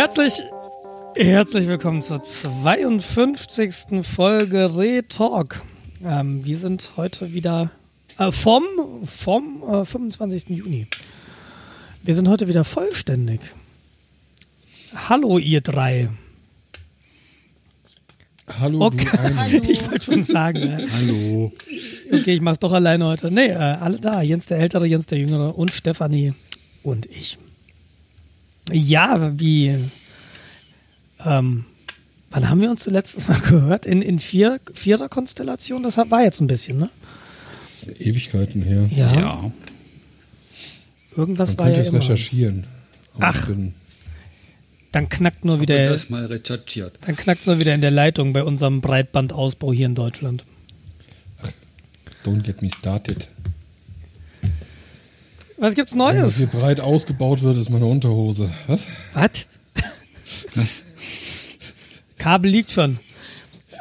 Herzlich, herzlich willkommen zur 52. Folge Re-Talk. Ähm, wir sind heute wieder äh, vom, vom äh, 25. Juni. Wir sind heute wieder vollständig. Hallo, ihr drei. Hallo, Okay. du eine. Ich wollte schon sagen. Äh, Hallo. okay, ich mach's doch alleine heute. Nee, äh, alle da. Jens der Ältere, Jens der Jüngere und Stefanie und ich. Ja, wie. Ähm, wann haben wir uns zuletzt mal gehört? In, in vier, vierer Konstellation? Das war jetzt ein bisschen, ne? Das ist Ewigkeiten her. Ja. Ja. Irgendwas Man war könnte ja es immer. recherchieren. Ach. ich Dann knackt nur wieder, das mal recherchiert. dann knackt's nur wieder in der Leitung bei unserem Breitbandausbau hier in Deutschland. Don't get me started. Was gibt's Neues? hier breit ausgebaut wird, ist meine Unterhose. Was? Was? Was? Kabel liegt schon.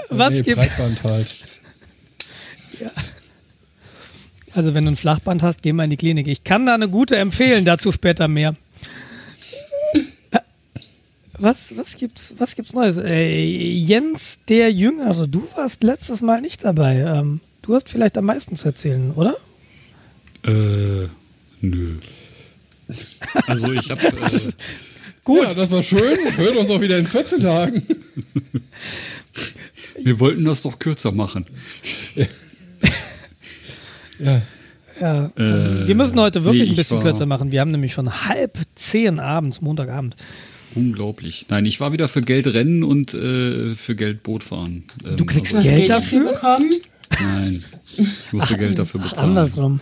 Was nee, gibt's? Breitband halt. Also wenn du ein Flachband hast, geh mal in die Klinik. Ich kann da eine gute empfehlen, dazu später mehr. Äh, Was, was gibt's, was gibt's Neues? Äh, Jens, der Jüngere, du warst letztes Mal nicht dabei. Ähm, du hast vielleicht am meisten zu erzählen, oder? Äh, nö. Also ich habe äh, Gut. Ja, das war schön. Hört uns auch wieder in 14 Tagen. wir wollten das doch kürzer machen. Ja. Ja, Äh, wir müssen heute wirklich nee, ein bisschen kürzer machen. Wir haben nämlich schon halb zehn abends, Montagabend. Unglaublich. Nein, ich war wieder für Geld rennen und äh, für Geld Boot fahren. Ähm, Du kriegst hast Geld Geld dafür bekommen? Nein, ich musste Geld dafür Ach, bezahlen. andersrum.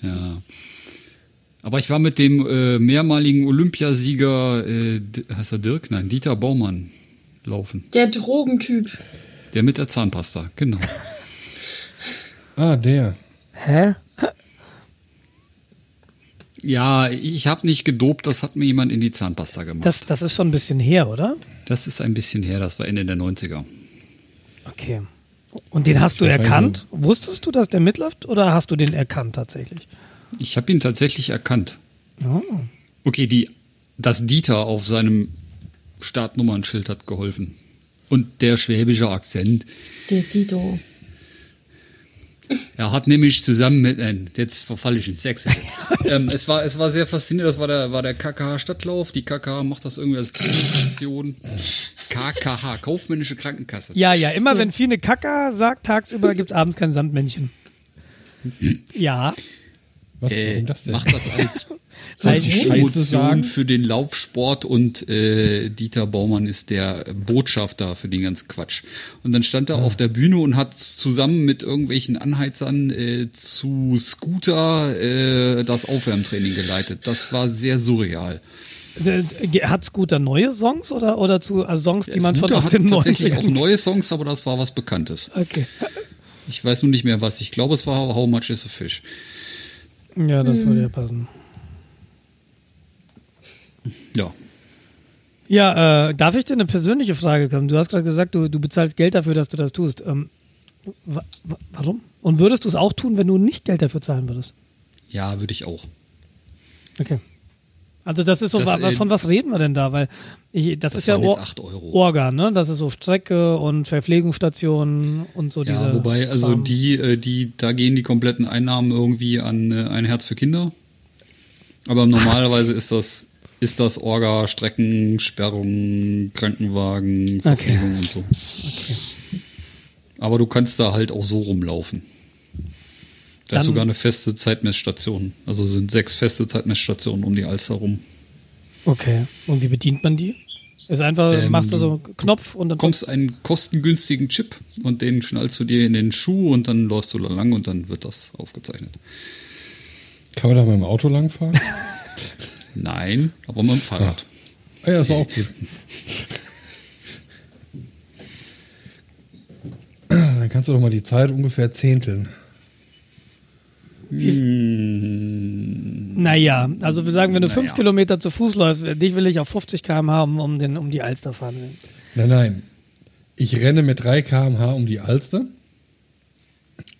Ja. Aber ich war mit dem äh, mehrmaligen Olympiasieger, äh, heißt er Dirk? Nein, Dieter Baumann laufen. Der Drogentyp. Der mit der Zahnpasta, genau. Ah, der. Hä? Ja, ich habe nicht gedopt, das hat mir jemand in die Zahnpasta gemacht. Das, das ist schon ein bisschen her, oder? Das ist ein bisschen her, das war Ende der 90er. Okay. Und den hast du erkannt? Wusstest du, dass der mitläuft oder hast du den erkannt tatsächlich? Ich habe ihn tatsächlich erkannt. Oh. Okay, die, das Dieter auf seinem Startnummernschild hat geholfen. Und der schwäbische Akzent. Der Dido. Er hat nämlich zusammen mit, nein, jetzt verfalle ich ins Sächsische. ähm, es, war, es war sehr faszinierend, das war der, war der KKH Stadtlauf. Die KKH macht das irgendwie als Präsentation. KKH, Kaufmännische Krankenkasse. Ja, ja, immer wenn Fine Kaka sagt, tagsüber gibt es abends kein Sandmännchen. Ja, Was? Äh, das denn? macht das als Scheiße Promotion für den Laufsport und äh, Dieter Baumann ist der Botschafter für den ganzen Quatsch. Und dann stand er auf der Bühne und hat zusammen mit irgendwelchen Anheizern äh, zu Scooter äh, das Aufwärmtraining geleitet. Das war sehr surreal. hat Scooter neue Songs oder, oder zu also Songs, die man schon Scooter aus hat den tatsächlich auch 90ern... neue Songs, aber das war was Bekanntes. Okay. Ich weiß nur nicht mehr was. Ich glaube, es war How Much is a Fish. Ja, das würde ja passen. Ja. Ja, äh, darf ich dir eine persönliche Frage kommen? Du hast gerade gesagt, du, du bezahlst Geld dafür, dass du das tust. Ähm, wa wa warum? Und würdest du es auch tun, wenn du nicht Geld dafür zahlen würdest? Ja, würde ich auch. Okay. Also das ist so, Das, von was reden wir denn da? Weil ich, das, Das ist ja Or 8 Euro. Orga, ne? Das ist so Strecke und Verpflegungsstationen und so Ja, diese. wobei, also Kram. die, äh, die, da gehen die kompletten Einnahmen irgendwie an äh, ein Herz für Kinder. Aber normalerweise ist das, ist das Orga, Strecken, Sperrung, Krankenwagen, Verpflegung und so. Aber du kannst da halt auch so rumlaufen. Da ist sogar eine feste Zeitmessstation. Also sind sechs feste Zeitmessstationen um die Alster rum. Okay. Und wie bedient man die? Ist einfach, Ähm, machst du so einen Knopf und dann. bekommst einen kostengünstigen Chip und den schnallst du dir in den Schuh und dann läufst du da lang und dann wird das aufgezeichnet. Kann man da mit dem Auto langfahren? Nein, aber mit dem Fahrrad. Ah ja, ist auch gut. Dann kannst du doch mal die Zeit ungefähr zehnteln. Naja, also wir sagen, wenn du fünf Naja. Kilometer zu Fuß läufst, dich will ich auf 50 km/h um, um, den, um die Alster fahren. Nein, nein. Ich renne mit 3 km/h um die Alster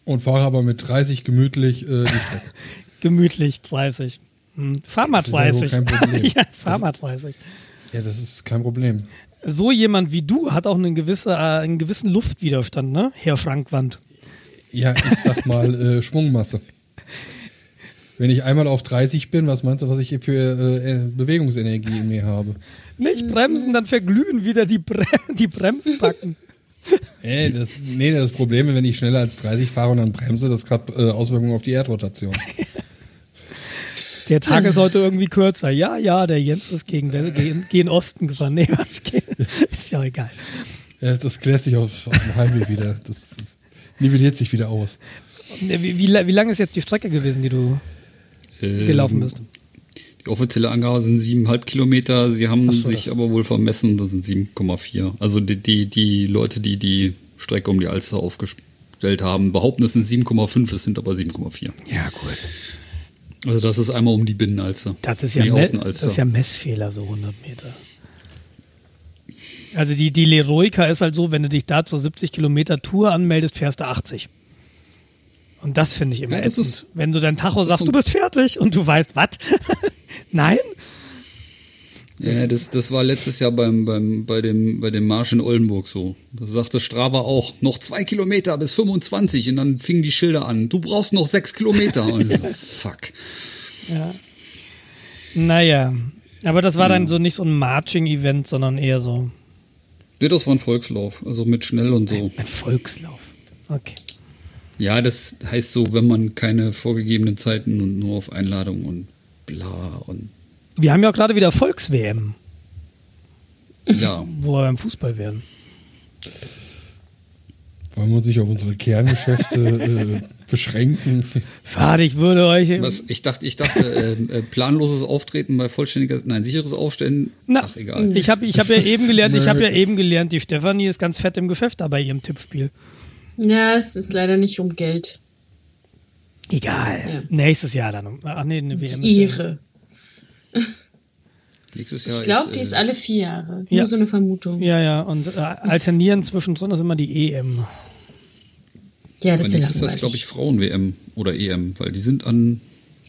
und fahre aber mit 30 gemütlich äh, die Strecke. Gemütlich 30. Hm. Fahr mal Das ist ja wohl 30. kein Problem. ja, fahr mal 30. Ja, das ist kein Problem. So jemand wie du hat auch eine gewisse, äh, einen gewissen Luftwiderstand, ne? Herr Schrankwand. Ja, ich sag mal äh, Schwungmasse. Wenn ich einmal auf 30 bin, was meinst du, was ich hier für äh, Bewegungsenergie in mir habe? Nicht bremsen, dann verglühen wieder die, Bre die Bremsbacken. Ey, das, nee, das Problem ist, wenn ich schneller als 30 fahre und dann bremse, das hat äh, Auswirkungen auf die Erdrotation. Der Tag ist heute irgendwie kürzer. Ja, ja, der Jens ist gegen, gegen, gegen Osten gefahren. Nee, was geht? Ist ja egal. Ja, das klärt sich auf, auf dem Heimweg wieder. Das, das nivelliert sich wieder aus. Wie, wie, wie lang ist jetzt die Strecke gewesen, die du Ähm, gelaufen bist? Die offizielle Angabe sind siebeneinhalb Kilometer. Sie haben so, sich das- aber wohl vermessen, das sind 7,4. Also die, die, die Leute, die die Strecke um die Alster aufgestellt haben, behaupten, es sind 7,5, es sind aber 7,4. Ja, gut. Also das ist einmal um die Binnenalster. Das ist ja, die Me das ist ja Messfehler, so 100 Meter. Also die, die Leroica ist halt so, wenn du dich da zur 70 Kilometer Tour anmeldest, fährst du 80. Und das finde ich immer Ja, ätzend. ist- wenn du dein Tacho sagst, du bist fertig und du weißt, was? Nein? Ja, das, das war letztes Jahr beim, beim, bei, dem, bei dem Marsch in Oldenburg so. Da sagte Strava auch, noch zwei Kilometer bis 25 und dann fingen die Schilder an. Du brauchst noch sechs Kilometer. Und so, fuck. Ja. Naja. Aber das war dann so nicht so ein Marching-Event, sondern eher so Nee, das war ein Volkslauf, also mit schnell und so. ein Volkslauf. Okay. Ja, das heißt so, wenn man keine vorgegebenen Zeiten und nur auf Einladung und bla und Wir haben ja auch gerade wieder Volks-WM, ja. wo wir beim Fußball werden. Wollen wir uns nicht auf unsere Kerngeschäfte äh, beschränken? Fahrt, ich würde euch. Was, ich dachte, ich dachte, äh, äh, planloses Auftreten bei vollständiger, nein, sicheres Aufstellen. Na, Ach, egal. Ich habe ich hab ja eben gelernt, ich habe ja eben gelernt, die Stefanie ist ganz fett im Geschäft da bei ihrem Tippspiel. Ja, es ist leider nicht um Geld. Egal. Ja. Nächstes Jahr dann. Ach nee, eine WM. Ja- Ehre. Nächstes Jahr Ich glaube, die äh, ist alle vier Jahre. Ja. Nur so eine Vermutung. Ja, ja, und äh, alternieren zwischendrin ist immer die EM. Ja, das Aber ist ja nächstes Jahr ist, glaube ich, Frauen-WM oder EM, weil die sind an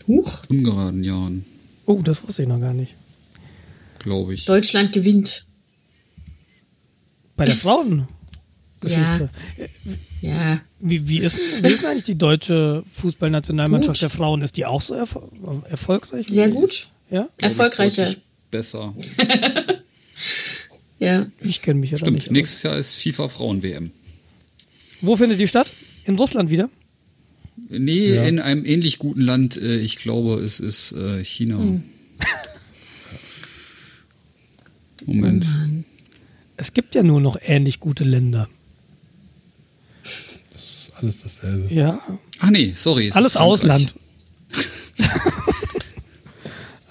Huch, ungeraden Jahren, Oh, das wusste ich noch gar nicht. glaube ich. Deutschland gewinnt. Bei der Frauengeschichte. Ja, Wie, wie, ist, denn- wie ist eigentlich die deutsche Fußballnationalmannschaft Gut. der Frauen? Ist die auch so erfol erfolgreich? sehr gut. Ja? Erfolgreicher. Besser. Ja. Ich kenne mich ja Stimmt, nicht. aus. nächstes Jahr ist FIFA Frauen-WM. Wo findet die statt? In Russland wieder? Nee, Ja. in einem ähnlich guten Land. äh, Ich glaube, es ist äh, China. Hm. Moment. Es gibt ja nur noch ähnlich gute Länder. Alles dasselbe. Ja. Ach nee, sorry. es Alles. Ausland.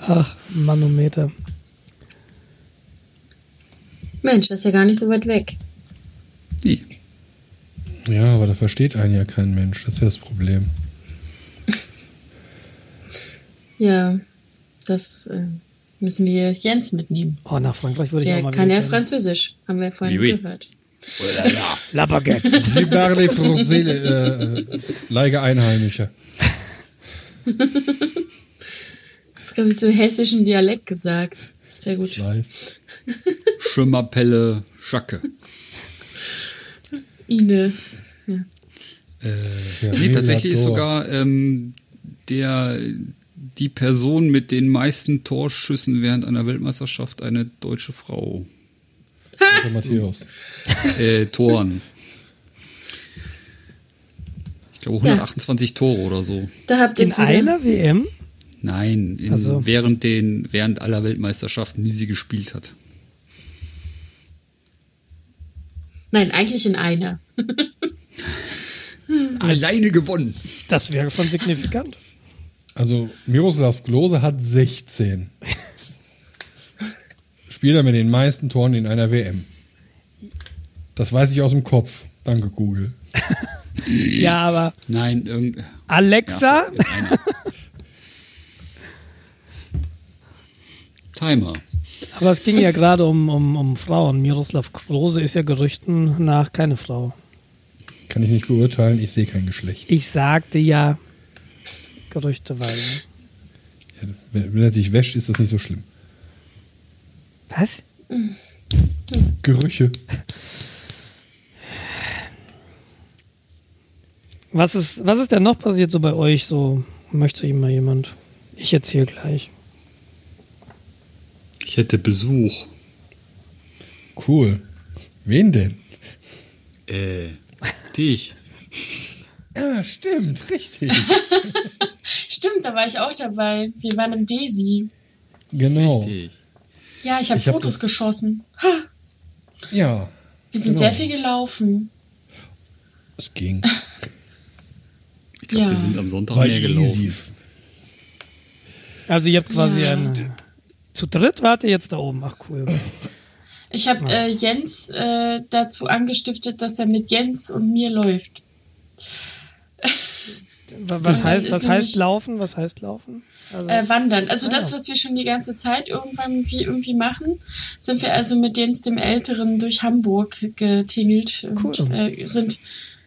Ach, Manometer. Mensch, das ist ja gar nicht so weit weg. Nee. Ja, aber da versteht einen ja kein Mensch. Das ist ja das Problem. Ja, das äh, müssen wir Jens mitnehmen. Oh, nach Frankreich würde ich auch Der mal kann wieder ja. Französisch, haben wir vorhin Oui, oui. gehört. La Baguette. Je parle français, äh, äh, Leige Einheimische. Das glaube ich im hessischen Dialekt gesagt. Sehr gut. Ich weiß. Schimmerpelle Schacke. Ine. Äh, nee, tatsächlich ist sogar ähm, der die Person mit den meisten Torschüssen während einer Weltmeisterschaft eine deutsche Frau. Der Matthäus. Äh, Toren. Ich glaube 128 Tore oder so. Da habt ihr In einer WM? Nein, in, Ach so. während den während aller Weltmeisterschaften, die sie gespielt hat. Nein, eigentlich in einer. Alleine gewonnen. Das wäre schon signifikant. Also Miroslav Klose hat 16. Spieler mit den meisten Toren in einer WM. Das weiß ich aus dem Kopf. Danke, Google. Ja, aber Nein, irgend Alexa, Ja. Timer. aber es ging ja gerade um, um, um Frauen. Miroslav Klose ist ja Gerüchten nach keine Frau. Kann ich nicht beurteilen. Ich sehe kein Geschlecht. Ich sagte ja gerüchteweise. Ja, wenn, wenn er sich wäscht, ist das nicht so schlimm. Was? Gerüche. Was ist, was ist denn noch passiert so bei euch? So möchte ihm mal jemand. Ich erzähle gleich. Ich hätte Besuch. Cool. Wen denn? Äh, dich. Ja, stimmt, richtig. Stimmt, da war ich auch dabei. Wir waren im Desi. genau. Richtig. Ja, ich habe hab Fotos das- geschossen. Ha, Ja, wir sind Genau. sehr viel gelaufen. es ging. Ich glaube, wir Ja. sind am Sonntag War mehr gelaufen. easy. Also ihr habt quasi Ja. eine. Zu dritt wart ihr jetzt da oben. Ach cool. Ich habe äh, Jens äh, dazu angestiftet, dass er mit Jens und mir läuft. Wa- Was heißt, was heißt laufen? Was heißt laufen? Also, Äh, wandern. Also Ah, das, was wir schon die ganze Zeit irgendwann wie irgendwie machen, sind wir also mit Jens dem Älteren durch Hamburg getingelt. Und, Cool. äh, sind,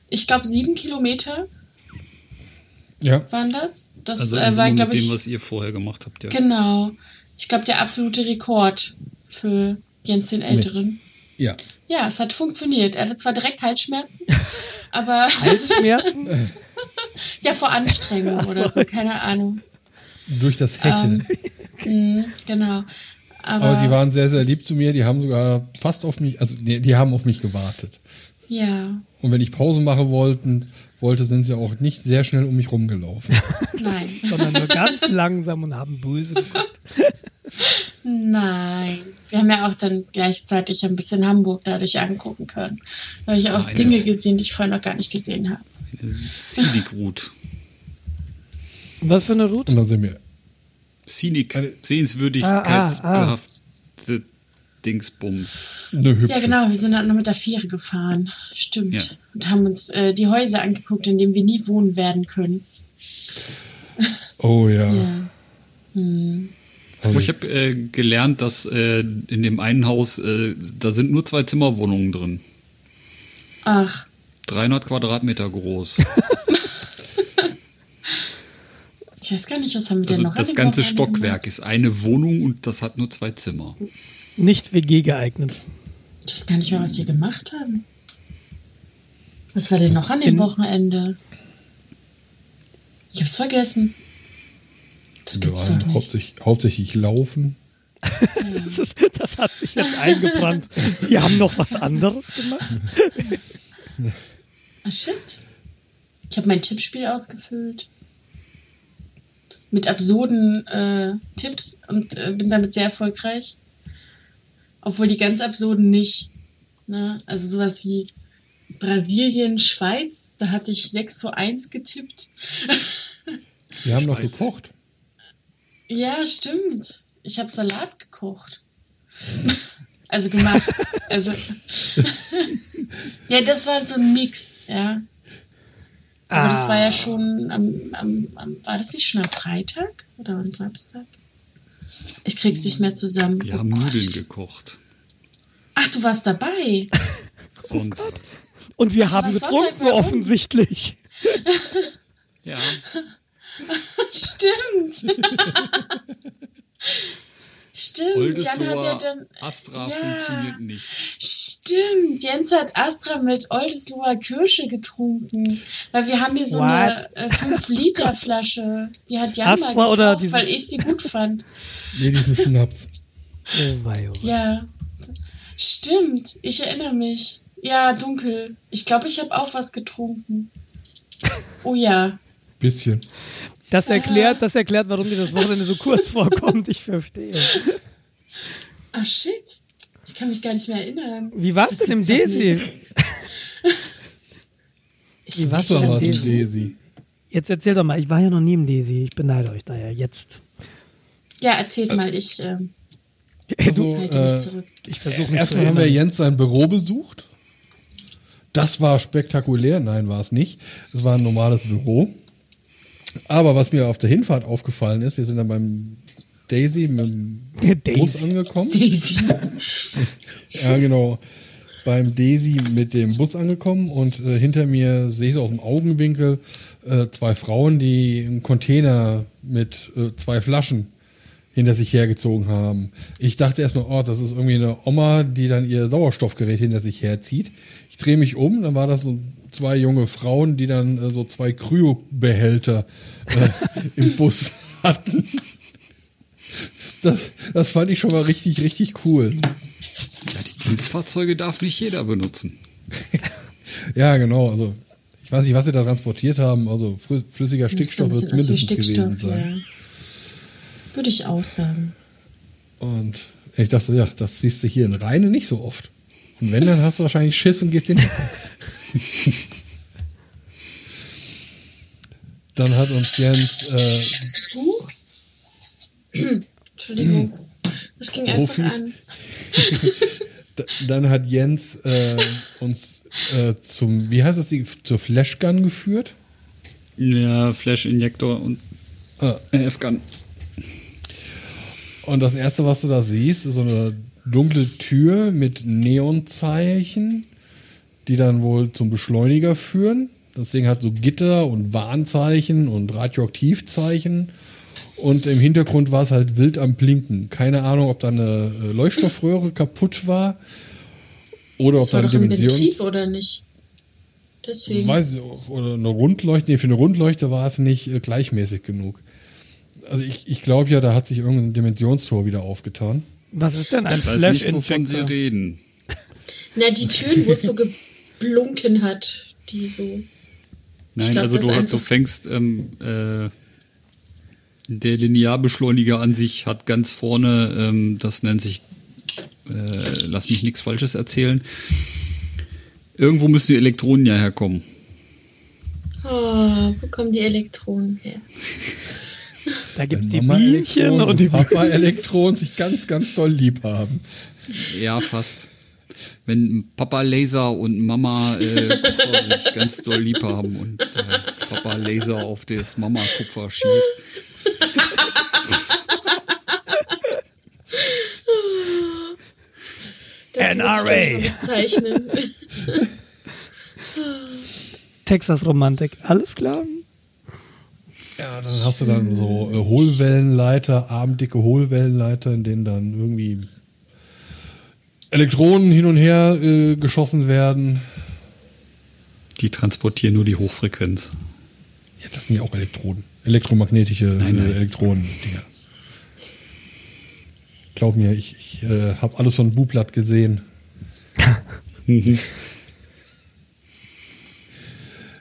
ich glaube, sieben Kilometer Ja, waren das. Das Also äh, war, glaube mit dem, ich, was ihr vorher gemacht habt, ja. genau. Ich glaube, der absolute Rekord für Jens den Älteren. ja. Ja, es hat funktioniert. Er hatte zwar direkt Halsschmerzen, aber Halsschmerzen? ja, vor Anstrengung oder so, keine Ahnung. Durch das Hecheln. Mhm, genau. Aber, Aber sie waren sehr, sehr lieb zu mir. Die haben sogar fast auf mich, also die, die haben auf mich gewartet. ja, Und wenn ich Pause machen wollten, wollte, sind sie auch nicht sehr schnell um mich rumgelaufen. nein. Sondern nur ganz langsam und haben böse geguckt. Nein. Wir haben ja auch dann gleichzeitig ein bisschen Hamburg dadurch angucken können. Da habe ich auch Eine- Dinge gesehen, die ich vorher noch gar nicht gesehen habe. Scenic Route. Was für eine Route? Und dann sind wir, Scenic, Eine- sehenswürdigkeitsbehaftet Dingsbums. eine hübsche. Ja, genau, wir sind dann noch mit der Fähre gefahren. Stimmt. Ja. Und haben uns äh, die Häuser angeguckt, in denen wir nie wohnen werden können. Oh ja. Ja. Hm. Also, Aber ich habe äh, gelernt, dass äh, in dem einen Haus, äh, da sind nur zwei Zimmerwohnungen drin. Ach, 300 Quadratmeter groß. ich weiß gar nicht, was haben wir denn Also noch an das ganze Stockwerk ist eine Wohnung und das hat nur zwei Zimmer. Nicht WG geeignet. Ich weiß gar nicht mehr, was wir gemacht haben. Was war denn noch an dem In- Wochenende? Ich hab's vergessen. Das wir gibt's doch waren nicht. hauptsächlich, hauptsächlich laufen. Das, ist, das hat sich jetzt eingebrannt. Die haben noch was anderes gemacht. Ah, shit. Ich habe mein Tippspiel ausgefüllt. Mit absurden äh, Tipps und äh, bin damit sehr erfolgreich. Obwohl die ganz absurden nicht. Ne? Also sowas wie Brasilien, Schweiz, da hatte ich 6 zu 1 getippt. Wir haben noch gekocht. Ja, stimmt. Ich habe Salat gekocht. also gemacht. Also ja, das war so ein Mix, ja. Aber das war ja schon am, am, am, war das nicht schon am Freitag oder am Samstag? Ich krieg's nicht mehr zusammen. Wir Oh haben Gott. Nudeln gekocht. Ach, du warst dabei. Und Und wir haben getrunken, offensichtlich. ja, Stimmt. Stimmt. Jan hat ja Oldesloher dann. Astra Ja. funktioniert nicht. Stimmt, Jens hat Astra mit Oldesloher Kirsche getrunken. Weil wir haben hier so What? eine äh, 5-Liter-Flasche. Die hat Jan Astra mal oder gekauft, dieses- weil ich sie gut fand. Nee, diesen Schnaps. Oh wei, oh wei. Ja. Stimmt, ich erinnere mich. Ja, dunkel. Ich glaube, ich habe auch was getrunken. Oh ja. Bisschen. Das erklärt, das erklärt, warum dir das Wochenende so kurz vorkommt. Ich verstehe. Ah, shit. Ich kann mich gar nicht mehr erinnern. Wie war's denn im Desi? Wie war's denn war im es Desi? Desi. Jetzt erzähl doch mal, ich war ja noch nie im Desi. Ich beneide euch da ja jetzt. Ja, erzählt mal, ich ähm, Also, halte mich äh, zurück. Ich versuche mich zu Erstmal haben wir. Jens sein Büro besucht. Das war spektakulär. Nein, war es nicht. Es war ein normales Büro. Aber was mir auf der Hinfahrt aufgefallen ist, wir sind dann beim Daisy mit dem Daisy. Bus angekommen. Daisy. Ja, genau. Beim Daisy mit dem Bus angekommen und äh, hinter mir sehe ich so aus dem Augenwinkel äh, zwei Frauen, die einen Container mit äh, zwei Flaschen hinter sich hergezogen haben. Ich dachte erstmal, oh, das ist irgendwie eine Oma, die dann ihr Sauerstoffgerät hinter sich herzieht. Ich drehe mich um, dann war das so zwei junge Frauen, die dann äh, so zwei Kryobehälter äh, im Bus hatten. Das, das fand ich schon mal richtig, richtig cool. Ja, die Dienstfahrzeuge darf nicht jeder benutzen. Ja, genau. Also ich weiß nicht, was sie da transportiert haben. Also flü- flüssiger Stickstoff wird es wie mindestens gewesen sein. Ja. Würde ich auch sagen. Und ich dachte, ja, das siehst du hier in Rheine nicht so oft. Und wenn, dann hast du wahrscheinlich Schiss und gehst den Dann hat uns Jens äh, Huch. Entschuldigung. Das ging einfach Profis. an. d- dann hat Jens äh, uns äh, zum, wie heißt das, die, zur Flashgun geführt. Ja, Flash-Injektor und Ah. F-Gun. Und das erste, was du da siehst, ist so eine dunkle Tür mit Neonzeichen, die dann wohl zum Beschleuniger führen. Das Ding hat so Gitter und Warnzeichen und Radioaktivzeichen. Und im Hintergrund war es halt wild am Blinken. Keine Ahnung, ob da eine äh, Leuchtstoffröhre kaputt war oder ob Das da war ein doch im Betrieb, Dimensions... oder nicht? Deswegen. Weiß ich, oder eine Rundleuchte, nee, für eine Rundleuchte war es nicht äh, gleichmäßig genug. Also ich, ich glaube ja, da hat sich irgendein Dimensionstor wieder aufgetan. Was ist denn ein Ich weiß nicht, wovon Sie Flash-Infektor? reden. Na, die Türen, wo es so geblunken hat, die so. Nein, glaub, also du, hast- du fängst, ähm, äh, der Linearbeschleuniger an sich hat ganz vorne, ähm, das nennt sich, äh, lass mich nichts Falsches erzählen. Irgendwo müssen die Elektronen ja herkommen. Oh, wo kommen die Elektronen her? Da gibt es die Mama Bienchen und die Papa Elektron sich ganz, ganz doll lieb haben. Ja, fast. Wenn Papa Laser und Mama äh, Kupfer sich ganz doll lieb haben und äh, Papa Laser auf das Mama Kupfer schießt. Das NRA. Texas-Romantik. Alles klar? Ja, dann hast du dann so äh, Hohlwellenleiter, abenddicke Hohlwellenleiter, in denen dann irgendwie Elektronen hin und her äh, geschossen werden. Die transportieren nur die Hochfrequenz. Ja, das sind ja auch Elektronen. Elektromagnetische Nein, nein. Äh, Elektronen, Dinger. Glaub mir, ich, ich äh, habe alles von Bublatt gesehen.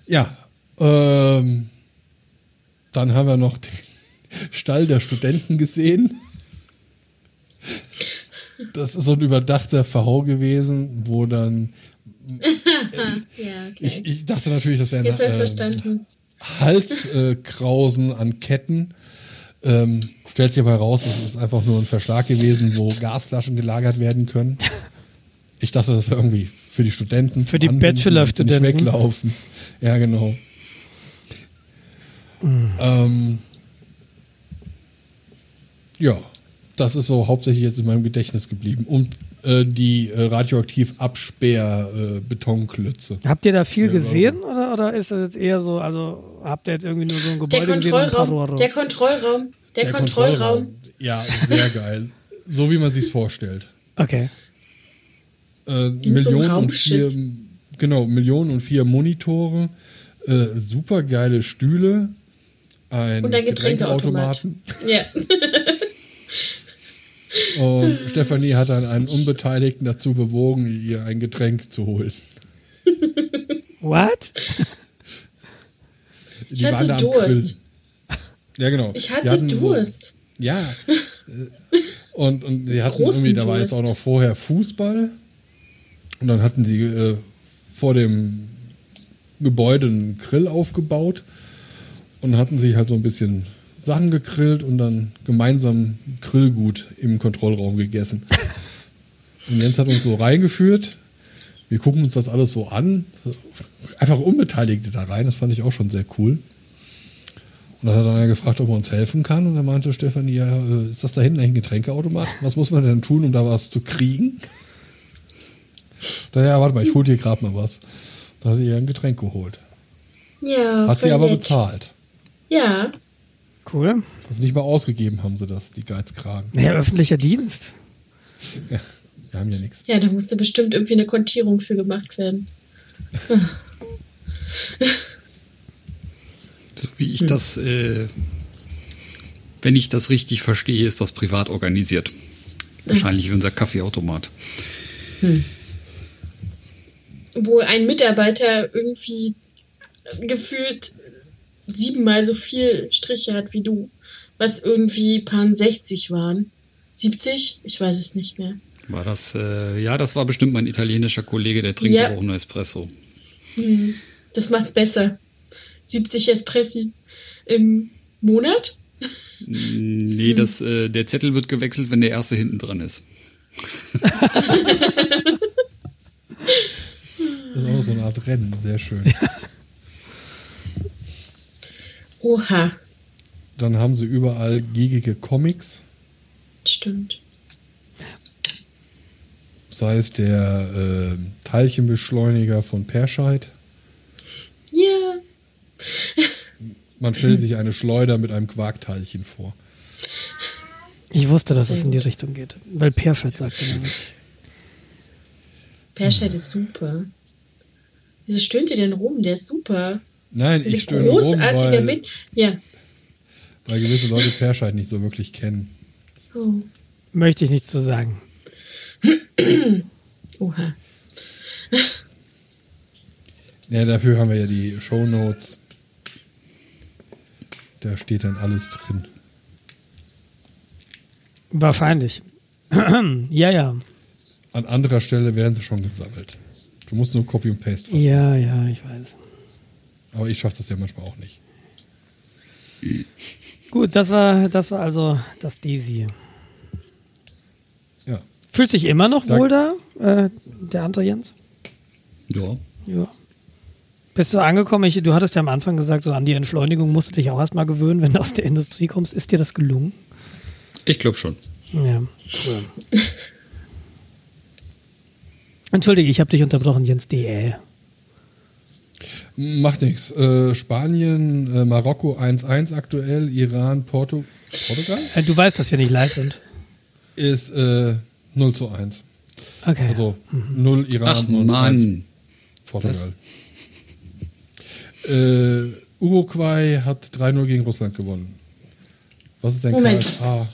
Ja, ähm, dann haben wir noch den Stall der Studenten gesehen. Das ist so ein überdachter Verhau gewesen, wo dann ja, okay. ich, ich dachte natürlich, das wären äh. Halskrausen an Ketten. Ähm, stellt sich aber heraus, es ist einfach nur ein Verschlag gewesen, wo Gasflaschen gelagert werden können. Ich dachte, das wäre irgendwie für die Studenten. Für die Bachelor-Studenten. Nicht weglaufen. Ja, genau. Ähm, ja, das ist so hauptsächlich jetzt in meinem Gedächtnis geblieben. Und äh, die äh, radioaktiv Absperr-Betonklötze. Habt ihr da viel Ja, gesehen oder, oder ist das jetzt eher so, also habt ihr jetzt irgendwie nur so ein Der Gebäude gesehen und paar Kontrollraum, Rohre? der Kontrollraum, der, Kontrollraum. Ja, sehr geil. So wie man sich's vorstellt. Okay. Äh, so Millionen und Raumschiff. vier, genau, Millionen und vier Monitore, äh, super geile Stühle, ein Und ein Getränkeautomat. Getränkeautomaten. Ja. Und Stefanie hat dann einen Unbeteiligten dazu bewogen, ihr ein Getränk zu holen. What? Die Ich hatte Durst. Grillen. Ja, genau. Ich Die hatte hatten so- Durst. Ja. Und, und sie hatten Großen irgendwie, da war jetzt auch Durst. noch vorher Fußball. Und dann hatten sie äh, vor dem Gebäude einen Grill aufgebaut und hatten sich halt so ein bisschen Sachen gegrillt und dann gemeinsam Grillgut im Kontrollraum gegessen. Und Jens hat uns so reingeführt. Wir gucken uns das alles so an. Einfach Unbeteiligte da rein. Das fand ich auch schon sehr cool. Und dann hat er gefragt, ob er uns helfen kann. Und dann meinte Stefanie, ja, äh, ist das da hinten ein Getränkeautomat? Was muss man denn tun, um da was zu kriegen? Da, ja, warte mal, ich hol dir gerade mal was. Da hat sie ihr ein Getränk geholt. Ja. Hat sie aber nett. bezahlt. Ja. Cool. Also nicht mal ausgegeben haben sie das, die Geizkragen. Naja, öffentlicher Dienst. Ja, wir haben ja nichts. Ja, da musste bestimmt irgendwie eine Kontierung für gemacht werden. So wie ich das, äh, wenn ich das richtig verstehe, ist das privat organisiert. Wahrscheinlich wie unser Kaffeeautomat. Wo ein Mitarbeiter irgendwie gefühlt siebenmal so viel Striche hat wie du. Was irgendwie paar 60 waren. 70? Ich weiß es nicht mehr. War das, äh, ja, das war bestimmt mein italienischer Kollege, der trinkt Ja. auch nur Espresso. Das macht's besser. 70 Espressi im Monat? Nee, das, äh, der Zettel wird gewechselt, wenn der erste hinten dran ist. Das ist auch so eine Art Rennen, sehr schön. Oha, Dann haben sie überall giegige Comics, stimmt. sei es der äh, Teilchenbeschleuniger von Perscheid. Ja. Man stellt sich eine Schleuder mit einem Quarkteilchen vor. Ich wusste, dass es in die Richtung geht. Weil Perfect sagte mir was. Perscheid ist super. Wieso stöhnt ihr denn rum? Der ist super. Nein, ich stöhne rum, großartiger weil, Mit. Ja. weil gewisse Leute Perscheid nicht so wirklich kennen. Oh. Möchte ich nichts zu sagen. Oha. Ja, dafür haben wir ja die Shownotes. Da steht dann alles drin. Wahrscheinlich. ja, ja. An anderer Stelle werden sie schon gesammelt. Du musst nur Copy und Paste fassen. Ja, ja, ich weiß. Aber ich schaffe das ja manchmal auch nicht. Gut, das war, das war also das Daisy. Ja. Fühlt sich immer noch Dank- wohl da, äh, der andere Jens? Ja. Ja. Bist du angekommen? Ich, du hattest ja am Anfang gesagt, so an die Entschleunigung musst du dich auch erstmal gewöhnen, wenn du aus der Industrie kommst. Ist dir das gelungen? Ich glaube schon. Ja, cool. Entschuldige, ich habe dich unterbrochen, Jens DL. Macht nichts. Äh, Spanien, äh, Marokko 1-1 aktuell, Iran, Porto Portugal Äh, du weißt, dass wir nicht live sind. ist äh, 0 zu 1. Okay. Also 0 Iran Ach und 1 Mann. Portugal. Äh, Uruguay hat 3-0 gegen Russland gewonnen. Was ist denn Moment. KSA?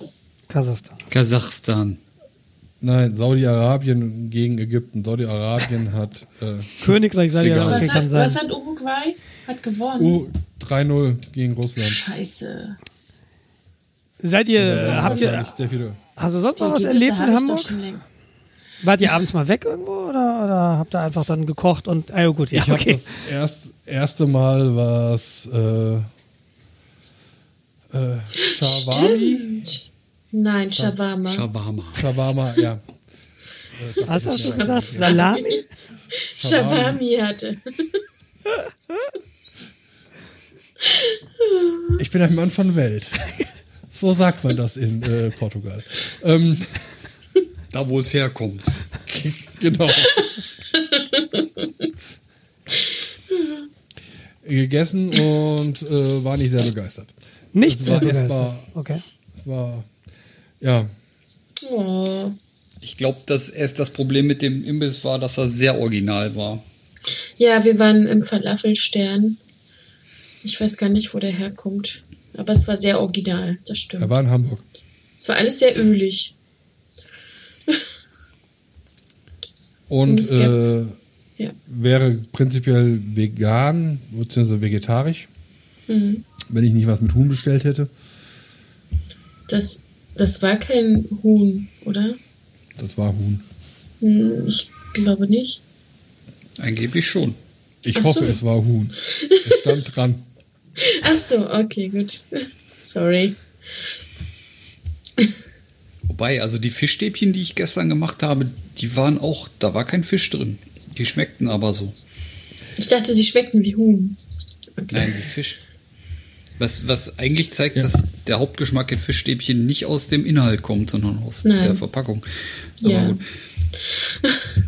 Kasachstan. Kasachstan. Nein, Saudi-Arabien gegen Ägypten. Saudi-Arabien hat äh, Königreich okay, Was, kann hat, sein. was hat Uruguay? Hat gewonnen. U 3-0 gegen Russland. Scheiße. Seid ihr, Äh, habt ihr, sehr viele. hast du sonst noch was erlebt in Hamburg? schon längst. Wart ihr abends mal weg irgendwo oder, oder habt ihr einfach dann gekocht und, ah ja gut, ja, ich habe okay. das erst, erste Mal was äh, äh, Shawami. Stimmt. Nein, Shawarma. Shawarma. Shawarma, ja. Was hast du gesagt? Salami? Shawarmi hatte. Ich bin ein Mann von Welt. So sagt man das in äh, Portugal. Ähm, Da, wo es herkommt. genau. Gegessen und äh, war nicht sehr begeistert. Nicht Es sehr war begeistert. essbar. Okay. War, ja, Oh. Ich glaube, dass erst das Problem mit dem Imbiss war, dass er sehr original war. Ja, wir waren im Falafelstern. Ich weiß gar nicht, wo der herkommt. Aber es war sehr original, das er stimmt. war in Hamburg. Es war alles sehr ölig. Und Und äh, Ja. wäre prinzipiell vegan bzw. vegetarisch, Mhm. wenn ich nicht was mit Huhn bestellt hätte. Das, das war kein Huhn, oder? Das war Huhn. Hm, Ich glaube nicht. Angeblich schon. Ich Ach hoffe, so. es war Huhn. Es stand dran. Ach so, okay, gut. Sorry. Wobei, also die Fischstäbchen, die ich gestern gemacht habe, die waren auch, da war kein Fisch drin. Die schmeckten aber so. Ich dachte, sie schmeckten wie Huhn. Okay. Nein, wie Fisch. Was, was eigentlich zeigt, Ja. dass der Hauptgeschmack in Fischstäbchen nicht aus dem Inhalt kommt, sondern aus Nein. der Verpackung. Aber Ja. gut.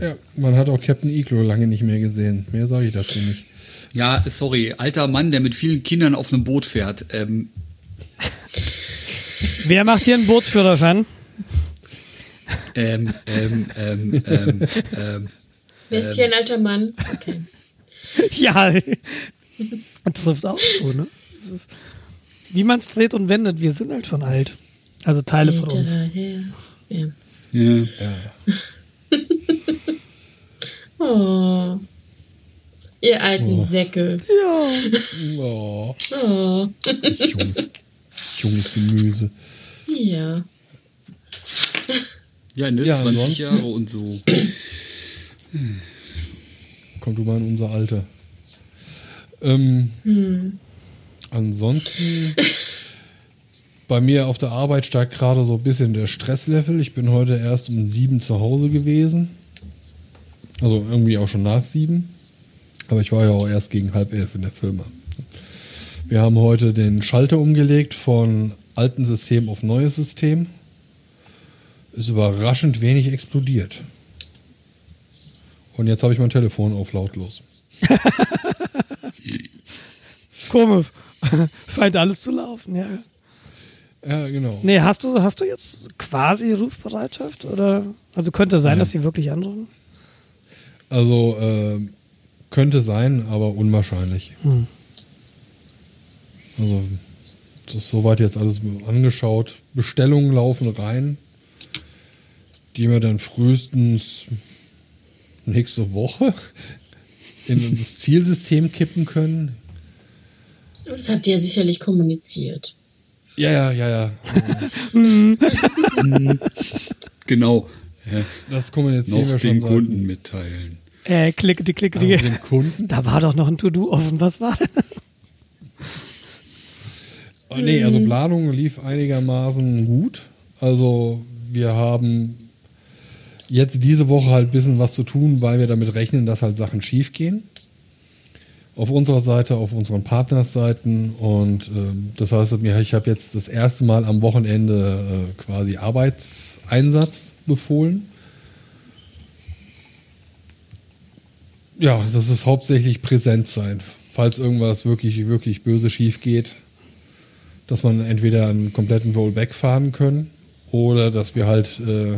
Ja, man hat auch Captain Iglo lange nicht mehr gesehen. Mehr sage ich dazu nicht. Ja, sorry, alter Mann, der mit vielen Kindern auf einem Boot fährt. Ähm, Wer macht hier einen Bootsführerschein? Ähm, ähm, ähm, ähm, ähm. Wer ist hier ein alter Mann? Okay. Ja, das trifft auch zu, ne? Wie man es dreht und wendet, wir sind halt schon alt. Also Teile von uns. Hinterher. Ja. Ja. Ja, Oh. Ihr alten Oh. Säcke. Ja. oh, Oh. junges, junges Gemüse. Ja. Ja, ne, Ja, 20 ansonsten- Jahre und so. Komm du mal in unser Alter. Ähm, Ansonsten, bei mir auf der Arbeit steigt gerade so ein bisschen der Stresslevel. Ich bin heute erst um sieben zu Hause gewesen. Also irgendwie auch schon nach sieben. Aber ich war ja auch erst gegen halb elf in der Firma. Wir haben heute den Schalter umgelegt von alten System auf neues System. Ist überraschend wenig explodiert. Und jetzt habe ich mein Telefon auf lautlos. Komisch. Scheint alles zu laufen, ja. Ja, genau. Nee, hast du, hast du jetzt quasi Rufbereitschaft? Oder? Also könnte sein, Nein. dass sie wirklich anrufen? Also äh, könnte sein, aber unwahrscheinlich. Hm. Also das ist soweit jetzt alles angeschaut. Bestellungen laufen rein, die wir dann frühestens nächste Woche in das Zielsystem kippen können. Das habt ihr ja sicherlich kommuniziert. Ja, ja, ja, ja. Genau. Ja, Das kommunizieren wir noch schon den Kunden mitteilen. Äh, klickety, klickety. Also dem Kunden. Da war doch noch ein To-Do offen. Was war denn? Oh, nee, also Planung lief einigermaßen gut. Also wir haben jetzt diese Woche halt ein bisschen was zu tun, weil wir damit rechnen, dass halt Sachen schief gehen. Auf unserer Seite, auf unseren Partnersseiten. Und ähm, das heißt, ich habe jetzt das erste Mal am Wochenende äh, quasi Arbeitseinsatz befohlen. Ja, das ist hauptsächlich präsent sein. Falls irgendwas wirklich, wirklich böse schief geht, dass man entweder einen kompletten Rollback fahren können oder dass wir halt äh,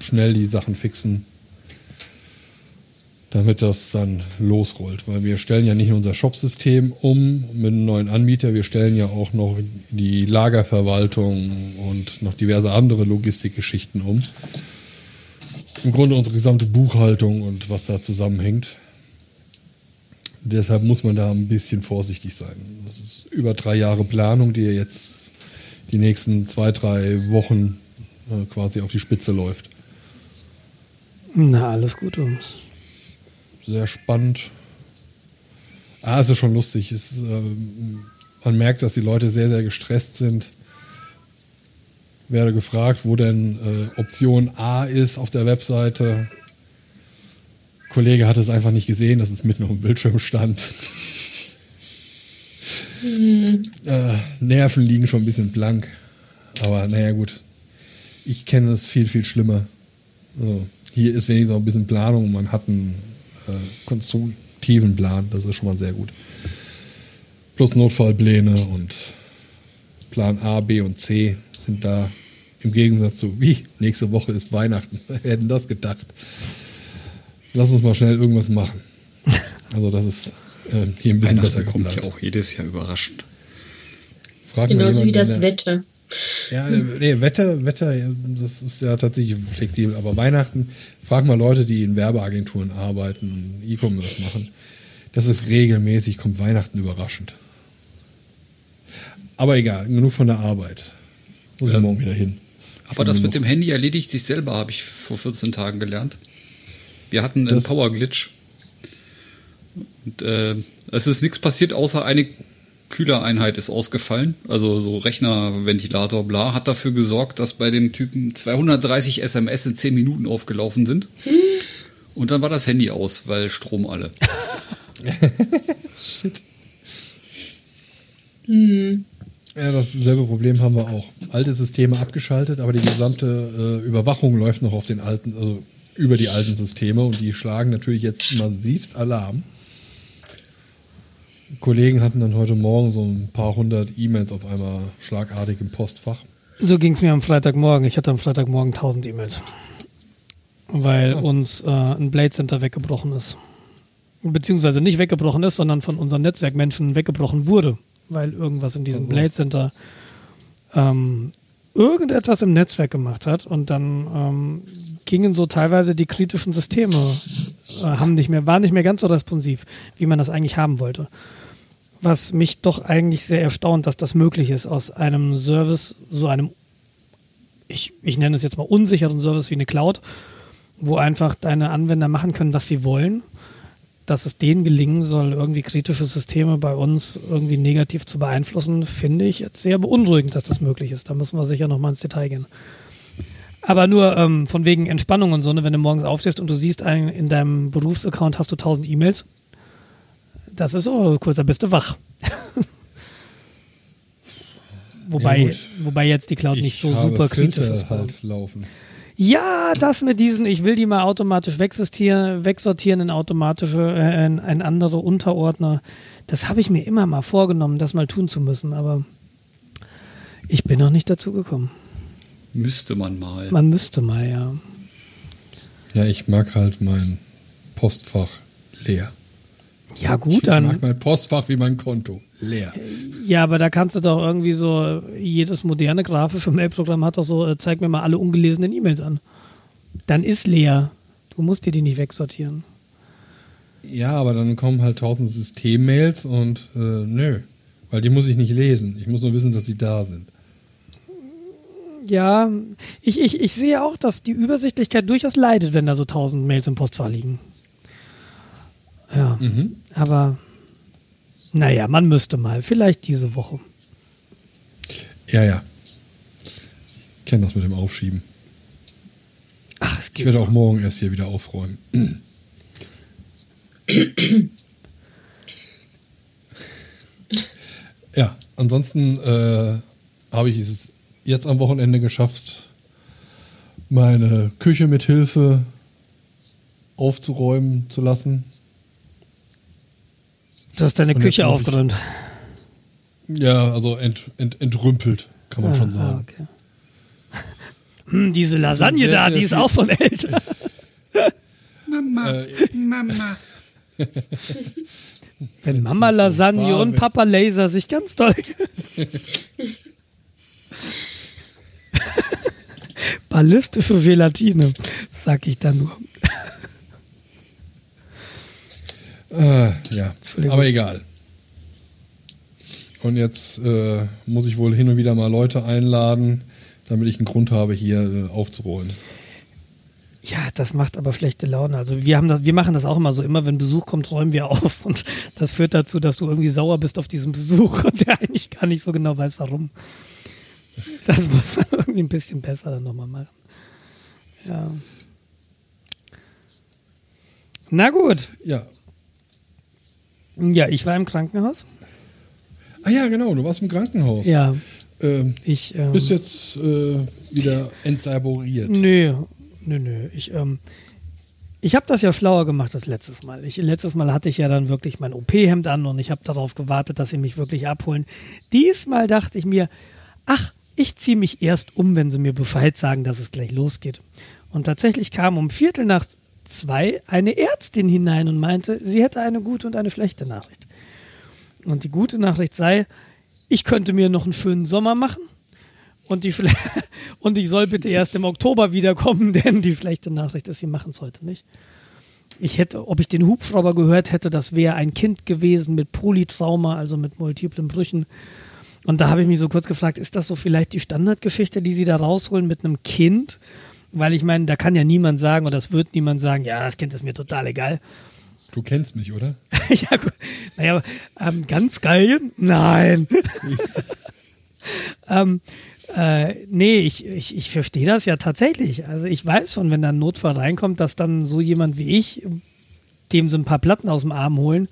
schnell die Sachen fixen, damit das dann losrollt. Weil wir stellen ja nicht nur unser Shopsystem um mit einem neuen Anbieter, wir stellen ja auch noch die Lagerverwaltung und noch diverse andere Logistikgeschichten um. Im Grunde unsere gesamte Buchhaltung und was da zusammenhängt. Deshalb muss man da ein bisschen vorsichtig sein. Das ist über drei Jahre Planung, die jetzt die nächsten zwei, drei Wochen äh, quasi auf die Spitze läuft. Na, alles gut, Jungs. Sehr spannend. Ah, es ist schon lustig. Es, ähm, man merkt, dass die Leute sehr, sehr gestresst sind. Werde gefragt, wo denn äh, Option A ist auf der Webseite. Kollege hat es einfach nicht gesehen, dass es mitten auf dem Bildschirm stand. äh, Nerven liegen schon ein bisschen blank. Aber naja, gut. Ich kenne es viel, viel schlimmer. So, hier ist wenigstens auch ein bisschen Planung. Man hat einen äh, konstruktiven Plan. Das ist schon mal sehr gut. Plus Notfallpläne und Plan A, B und C sind da im Gegensatz zu, wie, nächste Woche ist Weihnachten. Wer hätten das gedacht? Lass uns mal schnell irgendwas machen. Also das ist äh, hier ein bisschen besser kommt ja auch jedes Jahr überraschend. Frag Genauso wie das Wetter. Ja, nee, Wetter, Wetter, das ist ja tatsächlich flexibel. Aber Weihnachten, frag mal Leute, die in Werbeagenturen arbeiten und E-Commerce machen. Das ist regelmäßig, kommt Weihnachten überraschend. Aber egal, genug von der Arbeit. Muss ich Ähm, morgen wieder hin. Aber das mit dem Handy erledigt sich selber, habe ich vor 14 Tagen gelernt. Wir hatten einen Das- Power Glitch. Und, äh, es ist nichts passiert, außer eine Kühlereinheit ist ausgefallen. Also so Rechner, Ventilator, bla. Hat dafür gesorgt, dass bei dem Typen 230 SMS in 10 Minuten aufgelaufen sind. Und dann war das Handy aus, weil Strom alle. Shit. Ja, dasselbe Problem haben wir auch. Alte Systeme abgeschaltet, aber die gesamte äh, Überwachung läuft noch auf den alten, also über die alten Systeme und die schlagen natürlich jetzt massivst Alarm. Kollegen hatten dann heute Morgen so ein paar hundert E-Mails auf einmal schlagartig im Postfach. So ging es mir am Freitagmorgen. Ich hatte am Freitagmorgen 1000 E-Mails. Weil Ja. uns äh, ein Blade Center weggebrochen ist. Beziehungsweise nicht weggebrochen ist, sondern von unseren Netzwerkmenschen weggebrochen wurde. Weil irgendwas in diesem Mhm. Blade Center ähm, irgendetwas im Netzwerk gemacht hat. Und dann ähm, gingen so teilweise die kritischen Systeme, äh, haben nicht mehr, waren nicht mehr ganz so responsiv, wie man das eigentlich haben wollte was mich doch eigentlich sehr erstaunt, dass das möglich ist, aus einem Service, so einem, ich, ich nenne es jetzt mal unsicheren Service wie eine Cloud, wo einfach deine Anwender machen können, was sie wollen, dass es denen gelingen soll, irgendwie kritische Systeme bei uns irgendwie negativ zu beeinflussen, finde ich jetzt sehr beunruhigend, dass das möglich ist. Da müssen wir sicher nochmal ins Detail gehen. Aber nur ähm, von wegen Entspannung und so, ne, wenn du morgens aufstehst und du siehst, in deinem Berufsaccount hast du 1000 E-Mails, das ist so, kurz, da bist du wach. wobei, Ja, wobei jetzt die Cloud nicht so habe super kritisch Filter ist. bei uns. halt laufen. Ja, das mit diesen, ich will die mal automatisch wegsortieren, wegsortieren in automatische, äh, in, in andere Unterordner. Das habe ich mir immer mal vorgenommen, das mal tun zu müssen, aber ich bin noch nicht dazu gekommen. Müsste man mal. Man müsste mal, ja. Ja, ich mag halt mein Postfach leer. Ja, Ich gut, dann. mag mein Postfach wie mein Konto. Leer. Ja, aber da kannst du doch irgendwie so, jedes moderne grafische Mailprogramm hat doch so, äh, zeig mir mal alle ungelesenen E-Mails an. Dann ist leer. Du musst dir die nicht wegsortieren. Ja, aber dann kommen halt tausend Systemmails und äh, nö. Weil die muss ich nicht lesen. Ich muss nur wissen, dass sie da sind. Ja, ich, ich, ich sehe auch, dass die Übersichtlichkeit durchaus leidet, wenn da so tausend Mails im Postfach liegen. Ja, Mhm. aber naja, man müsste mal. Vielleicht diese Woche. Ja, ja. Ich kenne das mit dem Aufschieben. Ach, es Ich geht werde so. auch morgen erst hier wieder aufräumen. ja, ansonsten äh, habe ich es jetzt am Wochenende geschafft, meine Küche mit Hilfe aufzuräumen zu lassen. Du hast deine Küche ich- aufgeräumt. Ja, also ent, ent, entrümpelt, kann man schon Ah, sagen. okay. Hm, diese Lasagne sehr, da, sehr die ist viel- auch von älter. Mama, Äh, Mama. Wenn Mama so Lasagne war, und Papa Laser sich ganz toll. Ballistische Gelatine, sag ich da nur. Äh, ja, aber egal. Und jetzt äh, muss ich wohl hin und wieder mal Leute einladen, damit ich einen Grund habe, hier äh, aufzuräumen. Ja, das macht aber schlechte Laune. Also wir haben das, wir machen das auch immer so. Immer wenn Besuch kommt, räumen wir auf und das führt dazu, dass du irgendwie sauer bist auf diesen Besuch und der eigentlich gar nicht so genau weiß, warum. Das muss man irgendwie ein bisschen besser dann nochmal machen. Ja. Na gut. Ja. Ja, ich war im Krankenhaus. Ah ja, genau, du warst im Krankenhaus. Ja, Ähm, ich. Ähm, bist jetzt äh, wieder entsaboriert. Nö, nö, nö. Ich, ähm, ich habe das ja schlauer gemacht als letztes Mal. Ich, letztes Mal hatte ich ja dann wirklich mein OP-Hemd an und ich habe darauf gewartet, dass sie mich wirklich abholen. Diesmal dachte ich mir, ach, ich ziehe mich erst um, wenn sie mir Bescheid sagen, dass es gleich losgeht. Und tatsächlich kam um Viertel nach zwei eine Ärztin hinein und meinte, sie hätte eine gute und eine schlechte Nachricht. Und die gute Nachricht sei, ich könnte mir noch einen schönen Sommer machen. Und, die Schle und ich soll bitte erst im Oktober wiederkommen, denn die schlechte Nachricht ist, sie machen es heute nicht. Ich hätte, ob ich den Hubschrauber gehört hätte, das wäre ein Kind gewesen mit Polytrauma, also mit multiplen Brüchen. Und da habe ich mich so kurz gefragt, ist das so vielleicht die Standardgeschichte, die sie da rausholen mit einem Kind? Weil ich meine, da kann ja niemand sagen oder es wird niemand sagen, ja, das Kind ist mir total egal. Du kennst mich, oder? ja, gut. Naja, ähm, ganz geil? Nein. ähm, äh, nee, ich, ich, ich verstehe das ja tatsächlich. Also ich weiß schon, wenn da ein Notfall reinkommt, dass dann so jemand wie ich, dem so ein paar Platten aus dem Arm holen,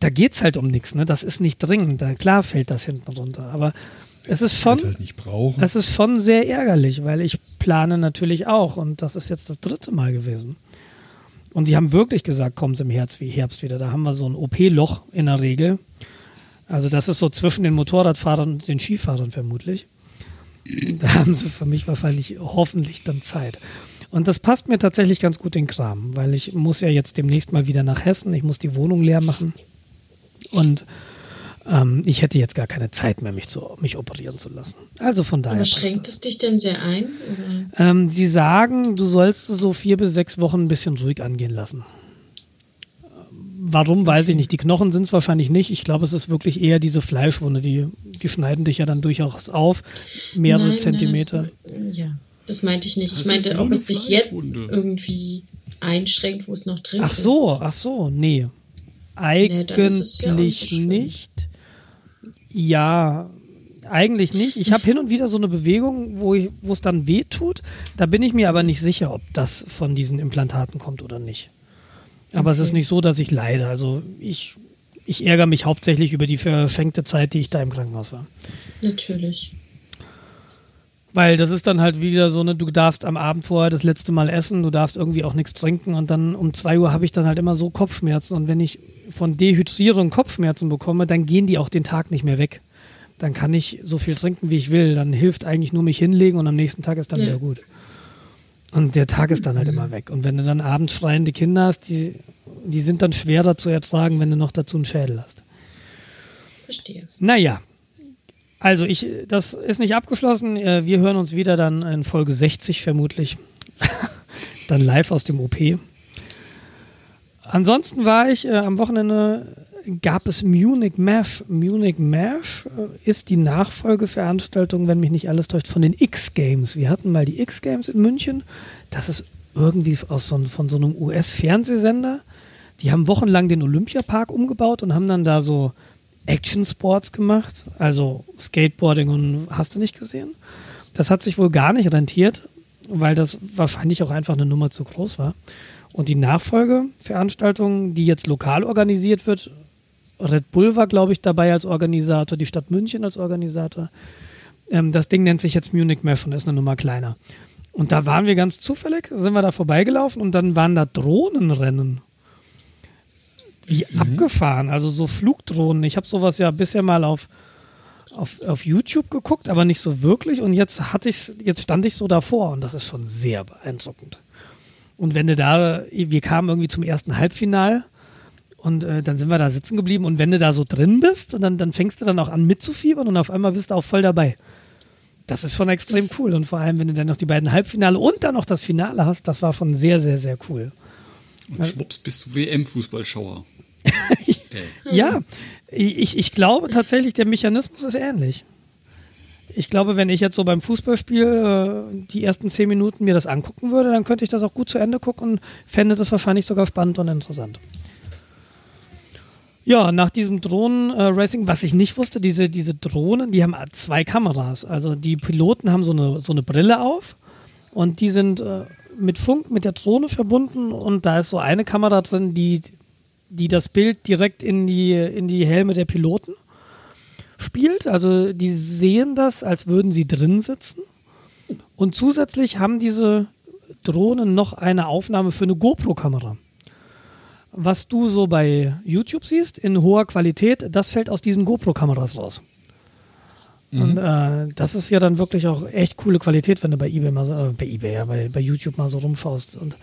da geht's halt um nichts, ne? Das ist nicht dringend. Da, klar fällt das hinten runter. Aber es ist schon. Halt nicht brauchen. Es ist schon sehr ärgerlich, weil ich plane natürlich auch und das ist jetzt das dritte Mal gewesen. Und sie haben wirklich gesagt, kommen sie im Herbst, Herbst wieder. Da haben wir so ein OP-Loch in der Regel. Also das ist so zwischen den Motorradfahrern und den Skifahrern vermutlich. Da haben sie für mich wahrscheinlich hoffentlich dann Zeit. Und das passt mir tatsächlich ganz gut in Kram, weil ich muss ja jetzt demnächst mal wieder nach Hessen. Ich muss die Wohnung leer machen. Und ähm, ich hätte jetzt gar keine Zeit mehr, mich, zu, mich operieren zu lassen. Also von daher. Aber schränkt es dich denn sehr ein? Ähm, sie sagen, du sollst so vier bis sechs Wochen ein bisschen ruhig angehen lassen. Warum, weiß ich nicht. Die Knochen sind es wahrscheinlich nicht. Ich glaube, es ist wirklich eher diese Fleischwunde. Die, die schneiden dich ja dann durchaus auf. Mehrere nein, Zentimeter. Nein, das, ja, das meinte ich nicht. Das ich meinte, ob es dich jetzt irgendwie einschränkt, wo es noch drin ach ist. Ach so, ach so, nee. Eigentlich nee, ja nicht. Ja, eigentlich nicht. Ich habe hin und wieder so eine Bewegung, wo es dann weh tut. Da bin ich mir aber nicht sicher, ob das von diesen Implantaten kommt oder nicht. Aber okay. es ist nicht so, dass ich leide. Also ich, ich ärgere mich hauptsächlich über die verschenkte Zeit, die ich da im Krankenhaus war. Natürlich. Weil das ist dann halt wieder so, ne, du darfst am Abend vorher das letzte Mal essen, du darfst irgendwie auch nichts trinken und dann um zwei Uhr habe ich dann halt immer so Kopfschmerzen und wenn ich von Dehydrierung Kopfschmerzen bekomme, dann gehen die auch den Tag nicht mehr weg. Dann kann ich so viel trinken, wie ich will. Dann hilft eigentlich nur mich hinlegen und am nächsten Tag ist dann ja. wieder gut. Und der Tag ist dann halt immer weg. Und wenn du dann abends schreiende Kinder hast, die, die sind dann schwerer zu ertragen, wenn du noch dazu einen Schädel hast. Verstehe. Naja. Also ich, das ist nicht abgeschlossen. Äh, wir hören uns wieder dann in Folge 60 vermutlich. dann live aus dem OP. Ansonsten war ich äh, am Wochenende gab es Munich Mash. Munich Mash äh, ist die Nachfolgeveranstaltung, wenn mich nicht alles täuscht, von den X-Games. Wir hatten mal die X-Games in München. Das ist irgendwie aus so, von so einem US-Fernsehsender. Die haben wochenlang den Olympiapark umgebaut und haben dann da so Action-Sports gemacht. Also Skateboarding und hast du nicht gesehen? Das hat sich wohl gar nicht rentiert, weil das wahrscheinlich auch einfach eine Nummer zu groß war. Und die Nachfolgeveranstaltung, die jetzt lokal organisiert wird, Red Bull war, glaube ich, dabei als Organisator, die Stadt München als Organisator. Ähm, das Ding nennt sich jetzt Munich Mesh und ist eine Nummer kleiner. Und da waren wir ganz zufällig, sind wir da vorbeigelaufen und dann waren da Drohnenrennen. Wie mhm. abgefahren, also so Flugdrohnen. Ich habe sowas ja bisher mal auf, auf, auf YouTube geguckt, aber nicht so wirklich. Und jetzt hatte ich jetzt stand ich so davor und das ist schon sehr beeindruckend. Und wenn du da, wir kamen irgendwie zum ersten Halbfinal und äh, dann sind wir da sitzen geblieben und wenn du da so drin bist und dann, dann fängst du dann auch an mitzufiebern und auf einmal bist du auch voll dabei. Das ist schon extrem cool und vor allem, wenn du dann noch die beiden Halbfinale und dann noch das Finale hast, das war schon sehr, sehr, sehr cool. Und schwupps bist du WM-Fußballschauer. ja, ich, ich glaube tatsächlich, der Mechanismus ist ähnlich. Ich glaube, wenn ich jetzt so beim Fußballspiel äh, die ersten zehn Minuten mir das angucken würde, dann könnte ich das auch gut zu Ende gucken und fände das wahrscheinlich sogar spannend und interessant. Ja, nach diesem Drohnen-Racing, was ich nicht wusste, diese, diese Drohnen, die haben zwei Kameras. Also die Piloten haben so eine, so eine Brille auf und die sind äh, mit Funk mit der Drohne verbunden und da ist so eine Kamera drin, die, die das Bild direkt in die, in die Helme der Piloten spielt. Also die sehen das, als würden sie drin sitzen. Und zusätzlich haben diese Drohnen noch eine Aufnahme für eine GoPro-Kamera was du so bei YouTube siehst, in hoher Qualität, das fällt aus diesen GoPro-Kameras raus. Mhm. Und äh, das ist ja dann wirklich auch echt coole Qualität, wenn du bei eBay mal so, äh, bei eBay, ja, bei, bei YouTube mal so rumschaust. Und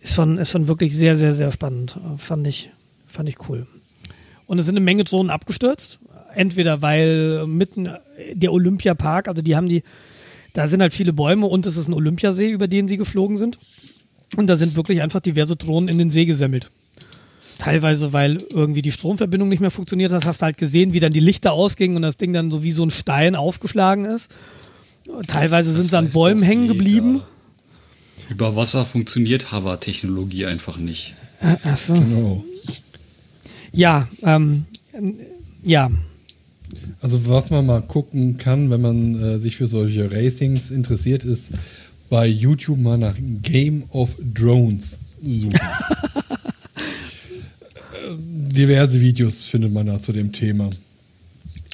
ist schon, ist schon wirklich sehr, sehr, sehr spannend. Fand ich, fand ich cool. Und es sind eine Menge Drohnen abgestürzt. Entweder weil mitten der Olympiapark, also die haben die, da sind halt viele Bäume und es ist ein Olympiasee, über den sie geflogen sind. Und da sind wirklich einfach diverse Drohnen in den See gesemmelt. Teilweise, weil irgendwie die Stromverbindung nicht mehr funktioniert hat, hast du halt gesehen, wie dann die Lichter ausgingen und das Ding dann so wie so ein Stein aufgeschlagen ist. Teilweise sind sie an Bäumen hängen geblieben. Über Wasser funktioniert Hover-Technologie einfach nicht. Ach so. Genau. Ja, ähm, ja. Also was man mal gucken kann, wenn man äh, sich für solche Racings interessiert, ist bei YouTube mal nach Game of Drones suchen. Diverse Videos findet man da zu dem Thema.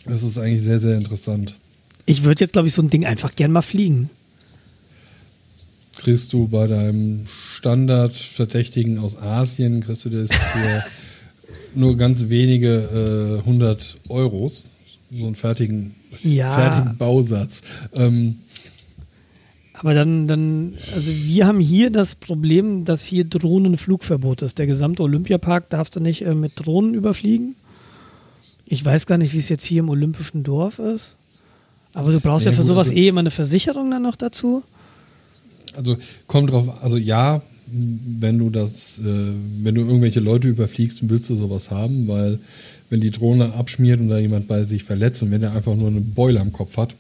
Das ist eigentlich sehr, sehr interessant. Ich würde jetzt, glaube ich, so ein Ding einfach gern mal fliegen. kriegst du bei deinem Standardverdächtigen aus Asien, kriegst du das für nur ganz wenige äh, 100 Euros. So einen fertigen, Ja. fertigen Bausatz. Ähm, Aber dann, dann, also wir haben hier das Problem, dass hier Drohnenflugverbot ist. Der gesamte Olympiapark darfst du nicht äh, mit Drohnen überfliegen. Ich weiß gar nicht, wie es jetzt hier im Olympischen Dorf ist. Aber du brauchst ja, Ja, für gut, sowas also- eh immer eine Versicherung dann noch dazu. Also kommt drauf, also ja, wenn du das, äh, wenn du irgendwelche Leute überfliegst, willst du sowas haben, weil wenn die Drohne abschmiert und da jemand bei sich verletzt und wenn der einfach nur eine Beule am Kopf hat,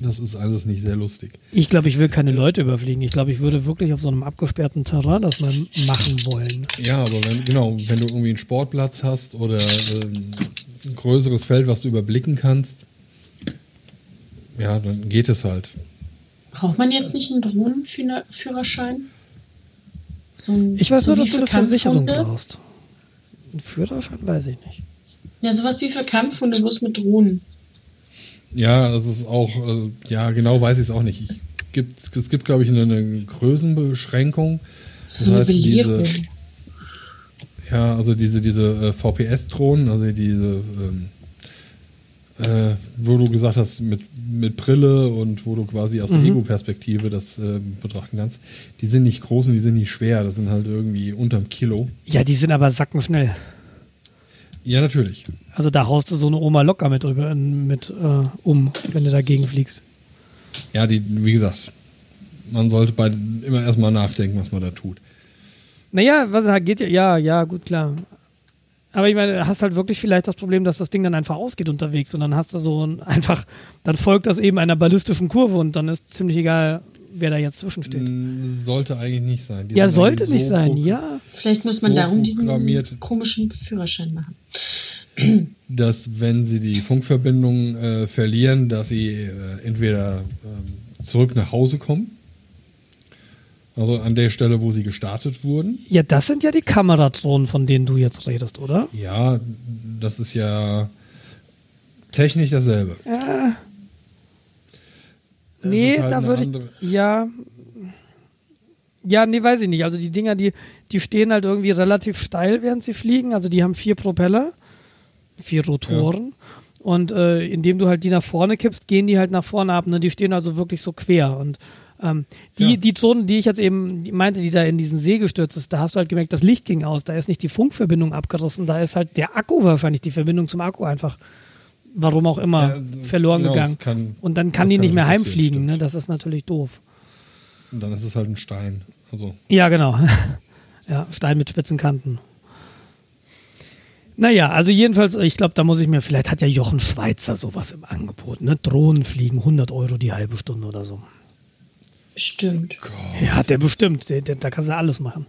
das ist alles nicht sehr lustig. Ich glaube, ich will keine Leute überfliegen. Ich glaube, ich würde wirklich auf so einem abgesperrten Terrain das mal machen wollen. Ja, aber wenn, genau, wenn du irgendwie einen Sportplatz hast oder ähm, ein größeres Feld, was du überblicken kannst, ja, dann geht es halt. Braucht man jetzt nicht einen Drohnenführerschein? So ein, Ich weiß so nur, dass du eine Versicherung brauchst. Einen Führerschein weiß ich nicht. Ja, sowas wie für Kampfhunde, bloß mit Drohnen. Ja, das ist auch, äh, ja, genau weiß ich es auch nicht. Ich, gibt, es gibt, glaube ich, eine, eine Größenbeschränkung. Das ist so eine Belehrung. ja, also diese, diese äh, VPS-Drohnen, also diese, ähm, äh, wo du gesagt hast, mit, mit Brille und wo du quasi aus der Ego-Perspektive das äh, betrachten kannst, die sind nicht groß und die sind nicht schwer, das sind halt irgendwie unterm Kilo. Ja, die sind aber sackenschnell. Ja, natürlich. Also da haust du so eine Oma locker mit, drüber, mit äh, um, wenn du dagegen fliegst. Ja, die, wie gesagt, man sollte bei, immer erstmal nachdenken, was man da tut. Naja, was geht ja, ja, ja, gut, klar. Aber ich meine, du hast halt wirklich vielleicht das Problem, dass das Ding dann einfach ausgeht unterwegs und dann hast du so ein, einfach, dann folgt das eben einer ballistischen Kurve und dann ist ziemlich egal, wer da jetzt zwischensteht. Mm, Sollte eigentlich nicht sein. Die Ja, sollte nicht so sein, ja. Vielleicht muss man so darum diesen komischen Führerschein machen. dass wenn sie die Funkverbindung äh, verlieren, dass sie äh, entweder ähm, zurück nach Hause kommen, also an der Stelle, wo sie gestartet wurden. Ja, das sind ja die Kameradrohnen, von denen du jetzt redest, oder? Ja, das ist ja technisch dasselbe. Es Nee, ist halt da würde ich. Ja. Ja, nee, weiß ich nicht. Also die Dinger, die, die stehen halt irgendwie relativ steil, während sie fliegen. Also die haben vier Propeller, vier Rotoren. Und äh, indem du halt die nach vorne kippst, gehen die halt nach vorne ab. Ne? Die stehen also wirklich so quer. Und ähm, die, Ja. die Drohnen, die ich jetzt eben meinte, die da in diesen See gestürzt ist, da hast du halt gemerkt, das Licht ging aus. Da ist nicht die Funkverbindung abgerissen, da ist halt der Akku wahrscheinlich, die Verbindung zum Akku einfach, warum auch immer, Ja, verloren genau, gegangen. kann- Und dann kann die kann nicht mehr heimfliegen. Ne? Das ist natürlich doof. Und dann ist es halt ein Stein. Also Ja, genau. ja, Stein mit spitzen Kanten. Naja, also jedenfalls, ich glaube, da muss ich mir, vielleicht hat ja Jochen Schweizer sowas im Angebot, ne? Drohnen fliegen, 100 Euro die halbe Stunde oder so. Stimmt. Ja, hat der bestimmt, der, der, da kannst du alles machen.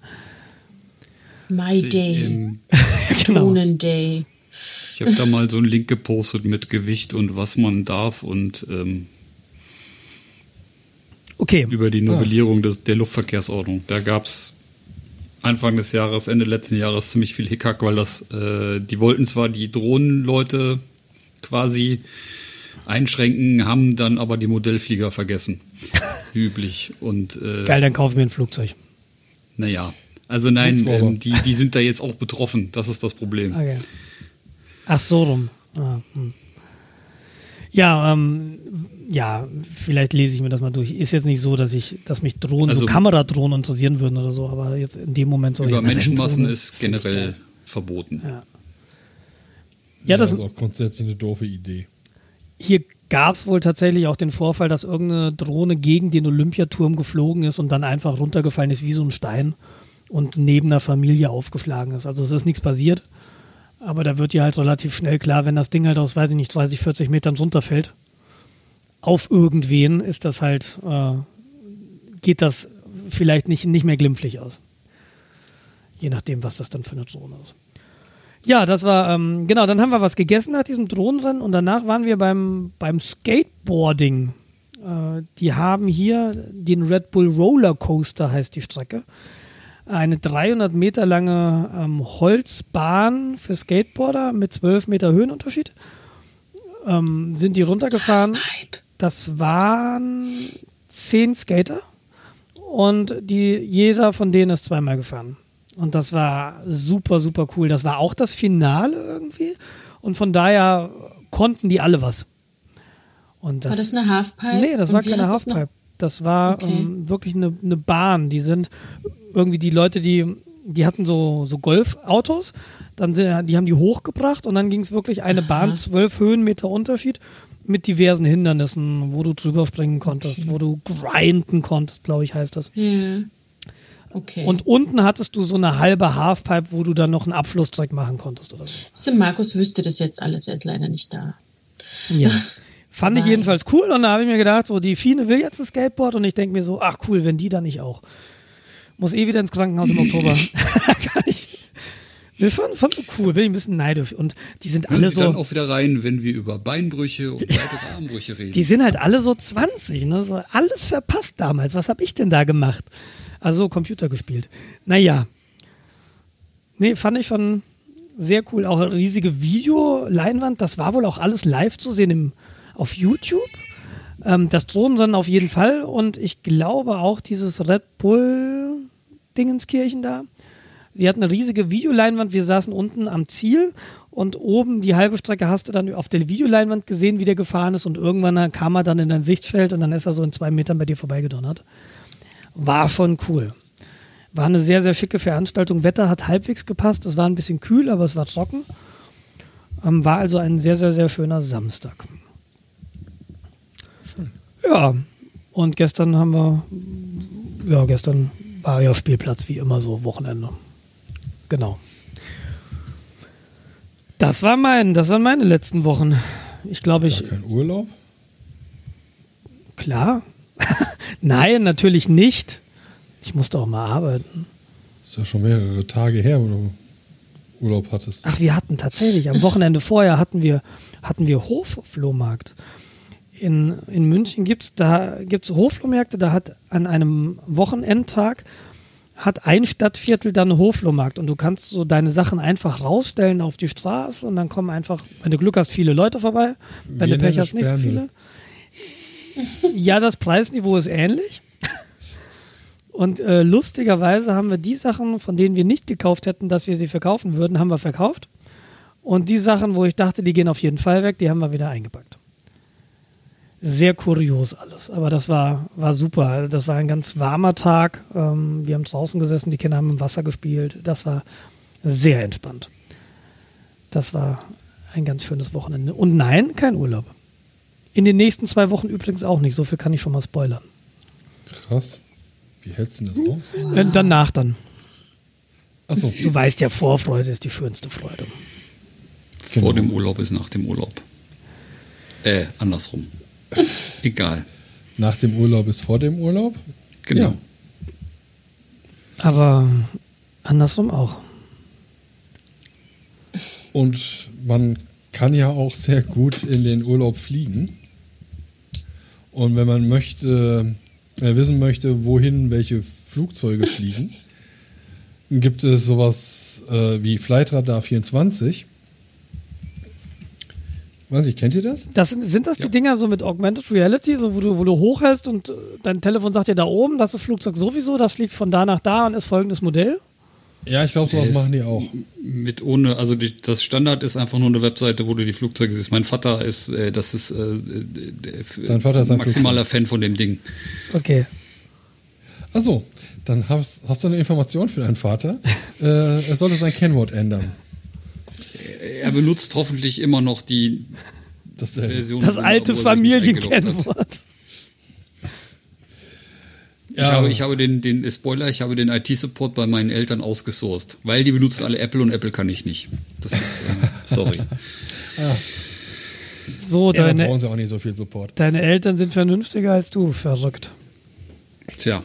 My Day. Genau. Drohnen Day. Ich habe da mal so einen Link gepostet mit Gewicht und was man darf und ähm, Okay, über die Novellierung des, der Luftverkehrsordnung. Da gab es Anfang des Jahres, Ende letzten Jahres ziemlich viel Hickhack, weil das, äh, die wollten zwar die Drohnenleute quasi einschränken, haben dann aber die Modellflieger vergessen. Üblich. Und äh, geil, dann kauf ich mir ein Flugzeug. naja. Also nein, ähm, die, die sind da jetzt auch betroffen. Das ist das Problem. Okay. Ach so rum. Ah, hm. Ja, ähm, ja, vielleicht lese ich mir das mal durch. Ist jetzt nicht so, dass ich, dass mich Drohnen, so Also- Kameradrohnen interessieren würden oder so, aber jetzt in dem Moment so. Über Menschenmassen ist generell verboten. Ja. Ja, das, ist auch grundsätzlich eine doofe Idee. Hier gab es wohl tatsächlich auch den Vorfall, dass irgendeine Drohne gegen den Olympiaturm geflogen ist und dann einfach runtergefallen ist wie so ein Stein und neben einer Familie aufgeschlagen ist. Also es ist nichts passiert, aber da wird dir halt relativ schnell klar, wenn das Ding halt aus, weiß ich nicht, 30, 40 Metern runterfällt, auf irgendwen ist das halt, äh, geht das vielleicht nicht, nicht mehr glimpflich aus. Je nachdem, was das dann für eine Drohne ist. Ja, das war, ähm, genau, dann haben wir was gegessen nach diesem Drohnenrennen und danach waren wir beim, beim Skateboarding. Äh, die haben hier den Red Bull Roller Coaster, heißt die Strecke. Eine 300 Meter lange ähm, Holzbahn für Skateboarder mit 12 Meter Höhenunterschied. Ähm, sind die runtergefahren. Das waren zehn Skater und die, jeder von denen ist zweimal gefahren. Und das war super, super cool. Das war auch das Finale irgendwie. Und von daher konnten die alle was. Und das, War das eine Halfpipe? Nee, das Und war keine? Halfpipe. Das war Okay. ähm, wirklich eine, eine Bahn. Die sind irgendwie die Leute, die, die hatten so, so Golfautos, dann sind, die haben die hochgebracht und dann ging es wirklich eine Bahn, zwölf Höhenmeter Unterschied mit diversen Hindernissen, wo du drüber springen konntest, wo du grinden konntest, glaube ich, heißt das. Ja. Okay. Und unten hattest du so eine halbe Halfpipe, wo du dann noch einen Abschlusstrick machen konntest oder so. Markus wüsste das jetzt alles, er ist leider nicht da. Ja. Fand ich Nein. jedenfalls cool und da habe ich mir gedacht, so die Fine will jetzt ein Skateboard und ich denke mir so, ach cool, wenn die dann nicht auch. Muss eh wieder ins Krankenhaus im Oktober. Wir fanden, fanden cool, bin ich ein bisschen neidisch und die sind Hören alle Sie dann so, auch wieder rein, wenn wir über Beinbrüche und weitere Armbrüche reden. die sind halt alle so 20, ne? So alles verpasst damals. Was habe ich denn da gemacht? Also Computer gespielt. Naja. Nee, fand ich schon sehr cool. Auch eine riesige Videoleinwand. Das war wohl auch alles live zu sehen im, auf YouTube. Ähm, das Drohnen dann auf jeden Fall. Und ich glaube auch dieses Red Bull Dingenskirchen da. Sie hatten eine riesige Videoleinwand. Wir saßen unten am Ziel und oben die halbe Strecke hast du dann auf der Videoleinwand gesehen, wie der gefahren ist. Und irgendwann kam er dann in dein Sichtfeld und dann ist er so in zwei Metern bei dir vorbeigedonnert. War schon cool. War eine sehr, sehr schicke Veranstaltung. Wetter hat halbwegs gepasst. Es war ein bisschen kühl, aber es war trocken. Ähm, war also ein sehr, sehr, sehr schöner Samstag. Ja, und gestern haben wir, ja, gestern war ja Spielplatz wie immer so, Wochenende. Genau. Das war mein, das waren meine letzten Wochen. Ich glaube, ich, Gar kein Urlaub? klar. Nein, natürlich nicht. Ich musste auch mal arbeiten. Ist ja schon mehrere Tage her, wo du Urlaub hattest. Ach, wir hatten tatsächlich, am Wochenende vorher hatten wir, hatten wir Hofflohmarkt. In, in München gibt's da gibt's Hofflohmärkte, da hat an einem Wochenendtag hat ein Stadtviertel dann Hoflohmarkt und du kannst so deine Sachen einfach rausstellen auf die Straße und dann kommen einfach, wenn du Glück hast, viele Leute vorbei. Wenn Wir du Pech hast, nicht so viele. Ja, das Preisniveau ist ähnlich. Und äh, lustigerweise haben wir die Sachen, von denen wir nicht gekauft hätten, dass wir sie verkaufen würden, haben wir verkauft. Und die Sachen, wo ich dachte, die gehen auf jeden Fall weg, die haben wir wieder eingepackt. Sehr kurios alles, aber das war, war super. Das war ein ganz warmer Tag. Ähm, wir haben draußen gesessen, die Kinder haben im Wasser gespielt. Das war sehr entspannt. Das war ein ganz schönes Wochenende. Und nein, kein Urlaub. In den nächsten zwei Wochen übrigens auch nicht. So viel kann ich schon mal spoilern. Krass. Wie hältst du denn das aus? Äh, danach dann. Achso, Du weißt ja, Vorfreude ist die schönste Freude. Vor dem Urlaub ist nach dem Urlaub. Äh, andersrum. Egal. nach dem Urlaub ist vor dem Urlaub? Genau. Ja. Aber andersrum auch. Und man kann ja auch sehr gut in den Urlaub fliegen. Und wenn man möchte, äh, wissen möchte, wohin welche Flugzeuge fliegen, gibt es sowas äh, wie Flightradar 24. Weiß ich, kennt ihr das? Das sind, sind das die Dinger so mit Augmented Reality, so wo du, wo du hochhältst und äh, dein Telefon sagt dir da oben, das ist Flugzeug sowieso, das fliegt von da nach da und ist folgendes Modell? Ja, ich glaube, sowas machen die auch. Mit ohne, also die, das Standard ist einfach nur eine Webseite, wo du die Flugzeuge siehst. Mein Vater ist, äh, das ist äh, der, Dein Vater ist ein maximaler Fan von dem Ding. Okay. Achso, dann hast, hast du eine Information für deinen Vater. äh, er sollte sein Kennwort ändern. Er benutzt hoffentlich immer noch die Das, äh, Version. Das alte. Familienkennwort. Ich habe, ich habe den, den Spoiler, ich habe den IT-Support bei meinen Eltern ausgesourced, weil die benutzen alle Apple und Apple kann ich nicht. Das ist, äh, sorry. So, ja, deine, brauchen sie auch nicht so viel Support. deine Eltern sind vernünftiger als du, verrückt. Tja,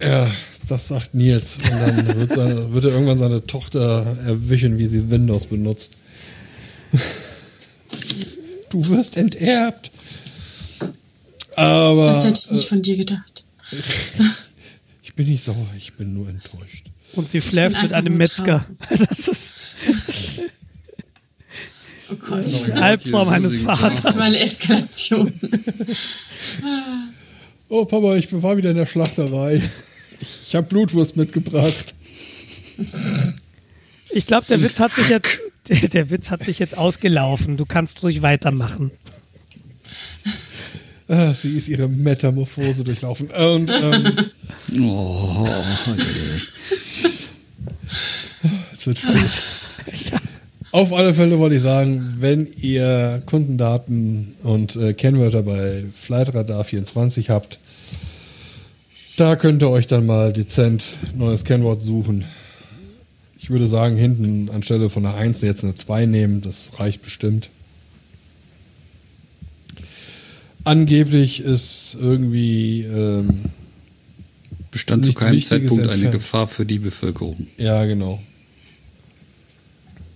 Ja, das sagt Nils. Und dann wird, seine, wird er irgendwann seine Tochter erwischen, wie sie Windows benutzt. Du wirst enterbt. Aber Das hätte ich nicht von dir gedacht. ich bin nicht sauer, ich bin nur enttäuscht. Und sie schläft mit einem Metzger. Das ist Oh Gott. der Albtraum eines Hier, Vaters. Das war eine Eskalation. Oh, Papa, ich war wieder in der Schlachterei. Ich habe Blutwurst mitgebracht. Ich glaube, der Witz hat sich jetzt, der, der Witz hat sich jetzt ausgelaufen. Du kannst ruhig weitermachen. Ah, sie ist ihre Metamorphose durchlaufen. Und ähm, Oh, es wird spät. Auf alle Fälle wollte ich sagen, wenn ihr Kundendaten und äh, Kennwörter bei Flightradar 24 habt, da könnt ihr euch dann mal dezent neues Kennwort suchen. Ich würde sagen, hinten anstelle von einer 1 jetzt eine 2 nehmen, das reicht bestimmt. Angeblich ist irgendwie, ähm, bestand zu keinem Wichtiges Zeitpunkt eine entfernt. Gefahr für die Bevölkerung. ja genau.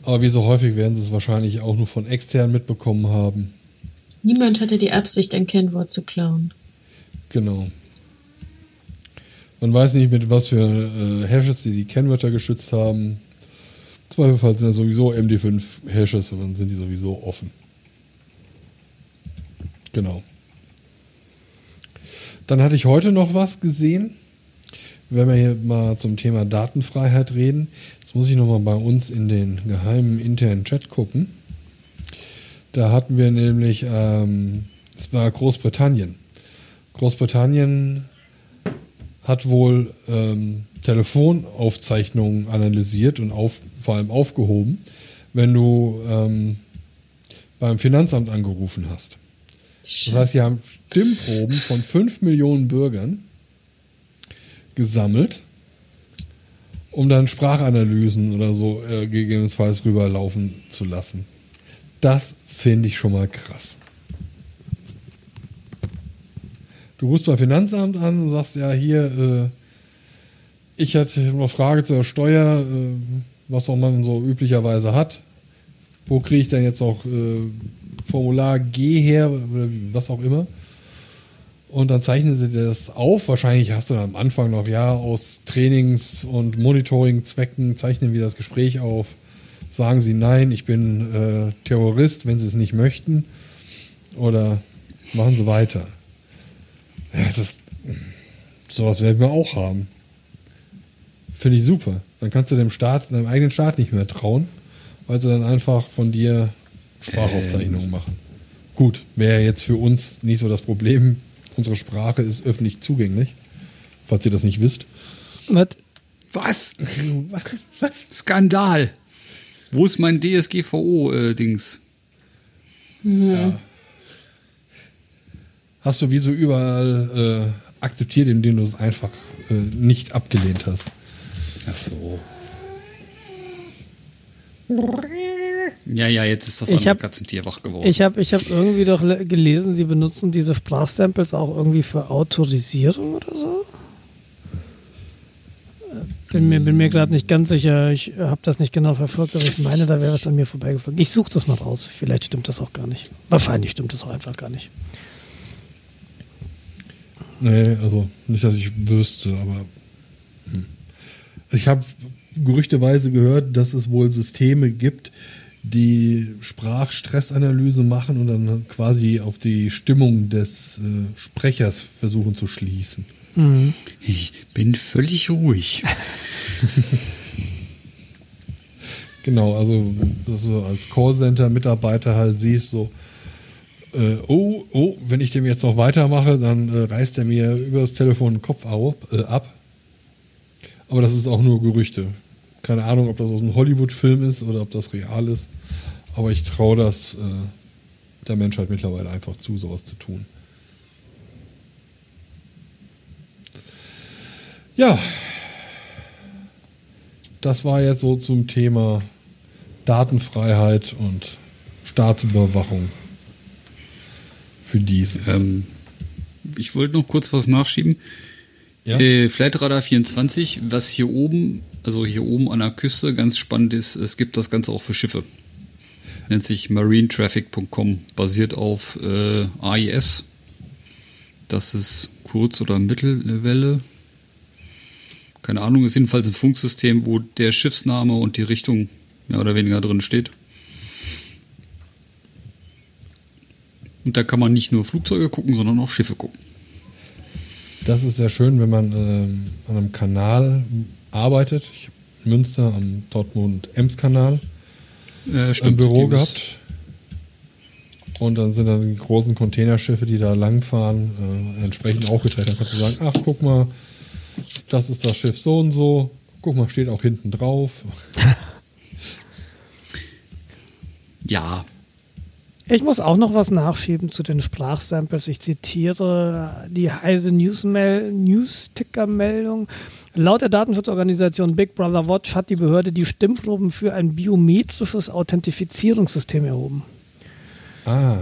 Aber wie so häufig werden sie es wahrscheinlich auch nur von extern mitbekommen haben. Niemand hatte die Absicht, ein Kennwort zu klauen. Genau. Man weiß nicht, mit was für äh, Hashes sie die Kennwörter geschützt haben. Im Zweifelsfall sind das sowieso MD5 Hashes und dann sind die sowieso offen. Genau. Dann hatte ich heute noch was gesehen. Wenn wir hier mal zum Thema Datenfreiheit reden, jetzt muss ich noch mal bei uns in den geheimen internen Chat gucken. Da hatten wir nämlich, ähm, es war Großbritannien. Großbritannien hat wohl ähm, Telefonaufzeichnungen analysiert und auf, vor allem aufgehoben, wenn du ähm, beim Finanzamt angerufen hast. Das heißt, sie haben Stimmproben von 5 Millionen Bürgern gesammelt, um dann Sprachanalysen oder so äh, gegebenenfalls rüberlaufen zu lassen. Das finde ich schon mal krass. Du rufst beim Finanzamt an und sagst, ja, hier, äh, ich hatte eine Frage zur Steuer, äh, was auch man so üblicherweise hat. Wo kriege ich denn jetzt noch äh, Formular G her oder was auch immer? Und dann zeichnen sie das auf. Wahrscheinlich hast du dann am Anfang noch, ja, aus Trainings- und Monitoring-Zwecken zeichnen wir das Gespräch auf. Sagen sie, nein, ich bin äh, Terrorist, wenn sie es nicht möchten. Oder machen sie weiter. Ja, das ist, sowas werden wir auch haben. Finde ich super. Dann kannst du dem Staat, deinem eigenen Staat nicht mehr trauen, weil sie dann einfach von dir Sprachaufzeichnungen machen. Gut, wäre jetzt für uns nicht so das Problem. Unsere Sprache ist öffentlich zugänglich, falls ihr das nicht wisst. Was? Was? Was? Skandal! Wo ist mein DSGVO-Dings? Ja. Hast du wie so überall äh, akzeptiert, indem du es einfach äh, nicht abgelehnt hast. Ach so. Ja, ja, jetzt ist das Ich andere hab- Katzentier wach geworden. Ich habe ich hab irgendwie doch le- gelesen, sie benutzen diese Sprachsamples auch irgendwie für Autorisierung oder so. Äh, Bin mir, bin mir gerade nicht ganz sicher. Ich habe das nicht genau verfolgt, aber ich meine, da wäre was an mir vorbeigeflogen. Ich suche das mal raus. Vielleicht stimmt das auch gar nicht. Wahrscheinlich stimmt das auch einfach gar nicht. Nee, also nicht, dass ich wüsste, aber hm. ich habe gerüchteweise gehört, dass es wohl Systeme gibt, die Sprachstressanalyse machen und dann quasi auf die Stimmung des äh, Sprechers versuchen zu schließen. Mhm. Ich bin völlig ruhig. Genau, also dass du als Callcenter-Mitarbeiter halt siehst, so, äh, oh, oh, wenn ich dem jetzt noch weitermache, dann äh, reißt er mir über das Telefon den Kopf au, äh, ab. Aber das ist auch nur Gerüchte. Keine Ahnung, ob das aus einem Hollywood-Film ist oder ob das real ist. Aber ich traue das äh, der Menschheit mittlerweile einfach zu, sowas zu tun. Ja, das war jetzt so zum Thema Datenfreiheit und Staatsüberwachung für dieses. Ähm, ich wollte noch kurz was nachschieben. ja? Äh, Flightradar 24, was hier oben, also hier oben an der Küste ganz spannend ist, es gibt das Ganze auch für Schiffe. Nennt sich marinetraffic.com, basiert auf äh, AIS. Das ist Kurz- oder Mittelwelle. Keine Ahnung, ist jedenfalls ein Funksystem, wo der Schiffsname und die Richtung mehr oder weniger drin steht. Und da kann man nicht nur Flugzeuge gucken, sondern auch Schiffe gucken. Das ist sehr schön, wenn man ähm, an einem Kanal arbeitet. Ich habe Münster am Dortmund-Ems-Kanal Äh, im Büro gehabt. Und dann sind dann die großen Containerschiffe, die da langfahren, äh, entsprechend auch getrennt. Dann kannst du sagen, ach, guck mal, das ist das Schiff so und so. Guck mal, steht auch hinten drauf. Ja, Ich muss auch noch was nachschieben zu den Sprachsamples. Ich zitiere die Heise Newsmail- News-Ticker-Meldung. Laut der Datenschutzorganisation Big Brother Watch hat die Behörde die Stimmproben für ein biometrisches Authentifizierungssystem erhoben. Ah,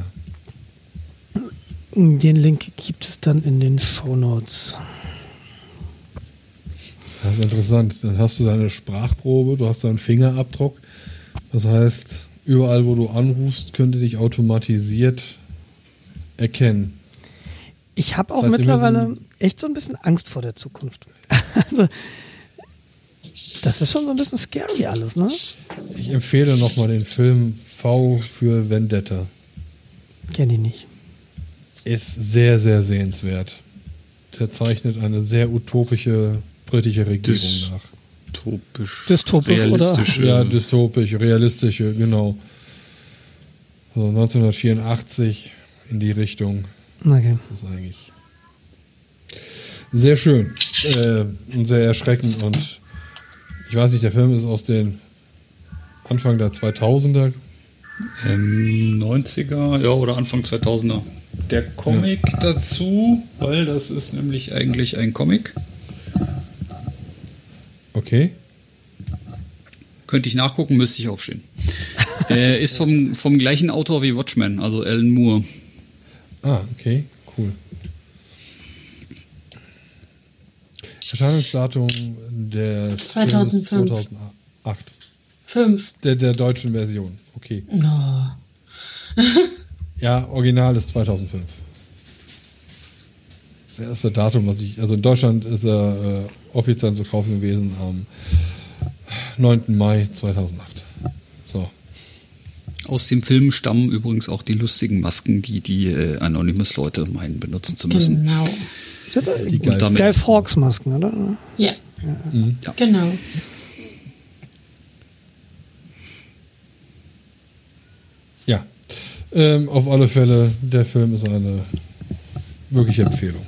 Den Link gibt es dann in den Shownotes. das ist interessant. Dann hast du deine Sprachprobe, du hast deinen Fingerabdruck. Das heißt, überall, wo du anrufst, könnte dich automatisiert erkennen. Ich habe Das auch heißt, Sie mittlerweile echt so ein bisschen Angst vor der Zukunft. also, das ist schon so ein bisschen scary alles, ne? Ich empfehle nochmal den Film V für Vendetta. Kenn ich nicht. Ist sehr, sehr sehenswert. Der zeichnet eine sehr utopische britische Regierung Dys- nach. Dystopisch, Dystopisch, oder? realistische. Ja, dystopisch, realistische, genau. So 1984 in die Richtung. Okay. Das ist eigentlich sehr schön äh, und sehr erschreckend. Und ich weiß nicht, der Film ist aus den Anfang der 2000er. Ähm, 90er, ja, oder Anfang 2000er. Der Comic dazu, weil das ist nämlich eigentlich ein Comic. Okay. Könnte ich nachgucken, müsste ich aufstehen. äh, ist vom, vom gleichen Autor wie Watchmen, also Alan Moore. Ah, okay, cool. Erscheinungsdatum des 2005. Films 2008. Fünf. Der, der deutschen Version, okay. Oh. Ja, Original ist 2005. Das erste Datum, was ich, also in Deutschland ist er äh, offiziell zu kaufen gewesen am 9. Mai 2008. So. Aus dem Film stammen übrigens auch die lustigen Masken, die die äh, Anonymous-Leute meinen benutzen zu müssen. Genau. Die Guy Fawkes Masken, oder? Ja. Ja. Genau. Ja. Ähm, auf alle Fälle, der Film ist eine wirkliche Empfehlung.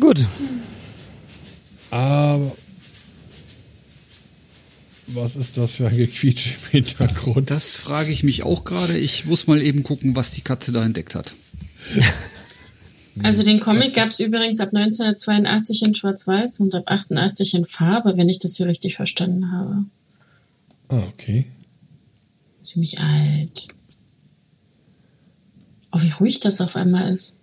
Gut. Aber was ist das für ein Gequietsch im Hintergrund? Das frage ich mich auch gerade. Ich muss mal eben gucken, was die Katze da entdeckt hat. Also den Comic gab es übrigens ab 1982 in Schwarz-Weiß und ab 88 in Farbe, wenn ich das hier richtig verstanden habe. Ah, okay. Ziemlich alt. Oh, wie ruhig das auf einmal ist.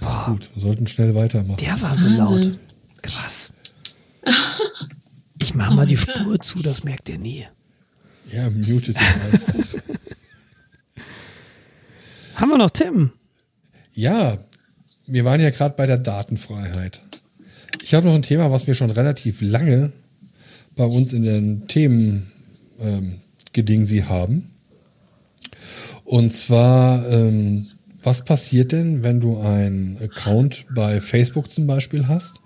Das ist gut. Wir sollten schnell weitermachen. Der war so Wahnsinn. laut. Krass. Ich mach mal die Spur zu, das merkt ihr nie. Ja, mutet ihn einfach. Haben wir noch Tim? Ja, wir waren ja gerade bei der Datenfreiheit. Ich habe noch ein Thema, was wir schon relativ lange bei uns in den Themen ähm, Gedingsi haben. Und zwar, ähm, was passiert denn, wenn du einen Account bei Facebook zum Beispiel hast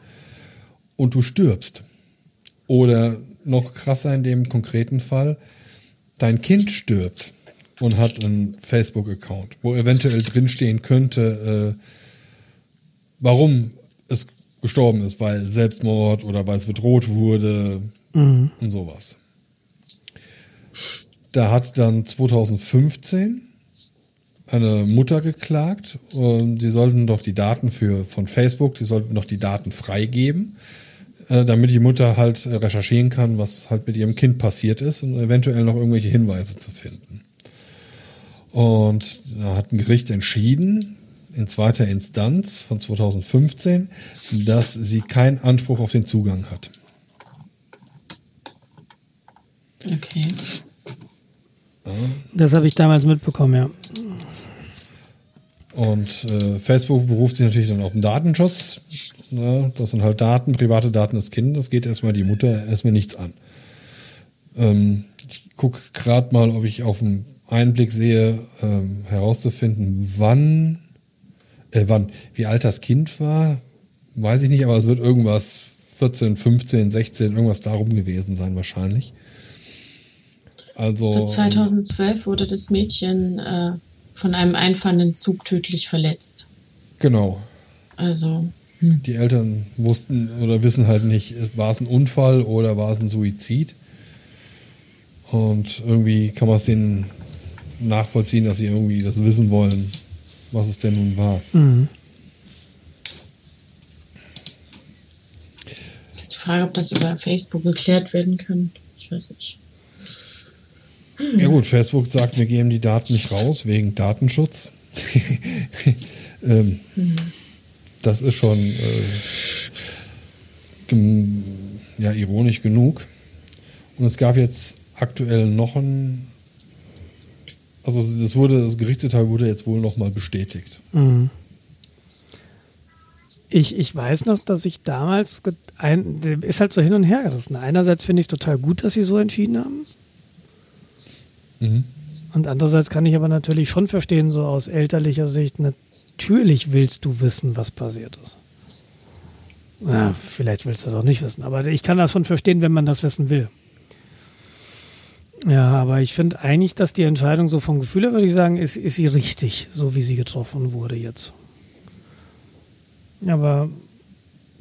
und du stirbst? Oder noch krasser in dem konkreten Fall, dein Kind stirbt und hat einen Facebook-Account, wo eventuell drinstehen könnte, äh, warum es gestorben ist, weil Selbstmord oder weil es bedroht wurde und sowas. Da hat dann 2015 eine Mutter geklagt und die sollten doch die Daten für von Facebook, die sollten doch die Daten freigeben, äh, damit die Mutter halt äh, recherchieren kann, was halt mit ihrem Kind passiert ist und eventuell noch irgendwelche Hinweise zu finden. Und da hat ein Gericht entschieden, in zweiter Instanz von 2015, dass sie keinen Anspruch auf den Zugang hat. Okay. Das habe ich damals mitbekommen, ja. Und äh, Facebook beruft sich natürlich dann auf den Datenschutz. Ne? Das sind halt Daten, private Daten des Kindes. Das geht erstmal die Mutter erstmal nichts an. Ähm, ich gucke gerade mal, ob ich auf dem Einblick sehe, ähm, herauszufinden, wann Äh, wann, wie alt das Kind war, weiß ich nicht, aber es wird irgendwas 14, 15, 16, irgendwas darum gewesen sein wahrscheinlich. Also. So 2012 wurde das Mädchen äh, von einem einfahrenden Zug tödlich verletzt. Genau. Also. Die Eltern wussten oder wissen halt nicht, war es ein Unfall oder war es ein Suizid. Und irgendwie kann man es denen nachvollziehen, dass sie irgendwie das wissen wollen, was es denn nun war. Mhm. Die Frage, ob das über Facebook geklärt werden kann. Ich weiß nicht. Ja gut, Facebook sagt, wir geben die Daten nicht raus wegen Datenschutz. ähm, Das ist schon äh, ja, ironisch genug. Und es gab jetzt aktuell noch ein, also das wurde, das Gerichtsurteil wurde jetzt wohl nochmal bestätigt. Mhm. Ich, ich weiß noch, dass ich damals, ein, ist halt so hin und her gerissen. Einerseits finde ich es total gut, dass sie so entschieden haben. Mhm. Und andererseits kann ich aber natürlich schon verstehen, so aus elterlicher Sicht, natürlich willst du wissen, was passiert ist. Ja, vielleicht willst du es auch nicht wissen, aber ich kann das schon verstehen, wenn man das wissen will. Ja, aber ich finde eigentlich, dass die Entscheidung so vom Gefühl her, würde ich sagen, ist, ist sie richtig, so wie sie getroffen wurde jetzt. Aber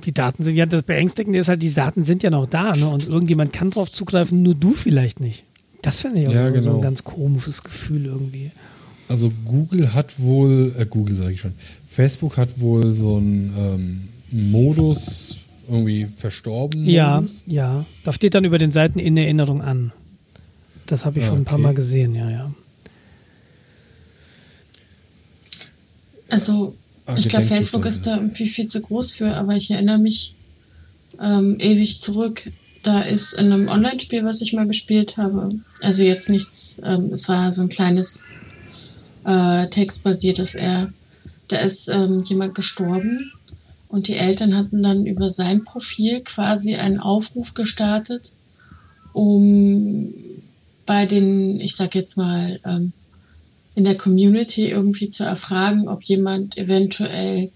die Daten sind ja, das Beängstigende ist halt, die Daten sind ja noch da, ne? Und irgendjemand kann drauf zugreifen, nur du vielleicht nicht. Das finde ich auch Ja, so, so genau. ein ganz komisches Gefühl irgendwie. Also Google hat wohl, äh, Google sage ich schon, Facebook hat wohl so einen ähm, Modus, irgendwie verstorben. Ja, Modus. ja. Da steht dann über den Seiten in Erinnerung an. Das habe ich Ah, schon ein paar okay. Mal gesehen, ja, ja. Also, Ah, ich glaube, Facebook ist da irgendwie viel zu groß für, aber ich erinnere mich ähm, ewig zurück. Da ist in einem Online-Spiel, was ich mal gespielt habe, also jetzt nichts, ähm, es war so ein kleines äh, textbasiertes eher. Da ist ähm, jemand gestorben und die Eltern hatten dann über sein Profil quasi einen Aufruf gestartet, um bei den, ich sag jetzt mal, ähm, in der Community irgendwie zu erfragen, ob jemand eventuell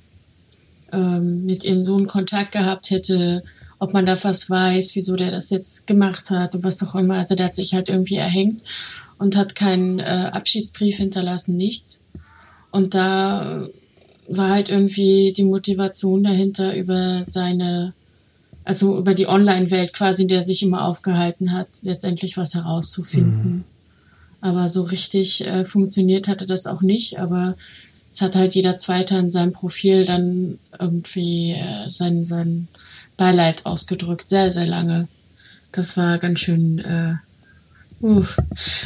ähm, mit ihrem Sohn Kontakt gehabt hätte, ob man da was weiß, wieso der das jetzt gemacht hat und was auch immer. Also der hat sich halt irgendwie erhängt und hat keinen äh, Abschiedsbrief hinterlassen, nichts. Und da war halt irgendwie die Motivation dahinter über seine, also über die Online-Welt quasi, in der er sich immer aufgehalten hat, letztendlich was herauszufinden. Aber so richtig äh, funktioniert hatte das auch nicht. Aber es hat halt jeder Zweite in seinem Profil dann irgendwie äh, sein, sein Beileid ausgedrückt, sehr, sehr lange. Das war ganz schön äh, uff.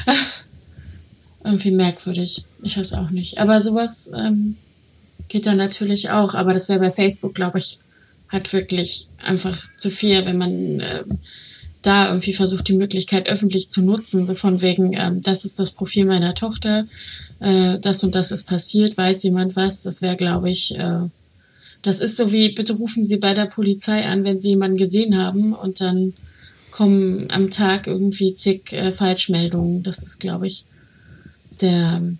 irgendwie merkwürdig. Ich weiß auch nicht. Aber sowas ähm, geht dann natürlich auch. Aber das wäre bei Facebook, glaube ich, halt wirklich einfach zu viel, wenn man ähm, da irgendwie versucht, die Möglichkeit öffentlich zu nutzen, so von wegen, ähm, das ist das Profil meiner Tochter, äh, das und das ist passiert, weiß jemand was, das wäre, glaube ich, äh, das ist so wie, bitte rufen Sie bei der Polizei an, wenn Sie jemanden gesehen haben und dann kommen am Tag irgendwie zig äh, Falschmeldungen. Das ist, glaube ich, der ähm,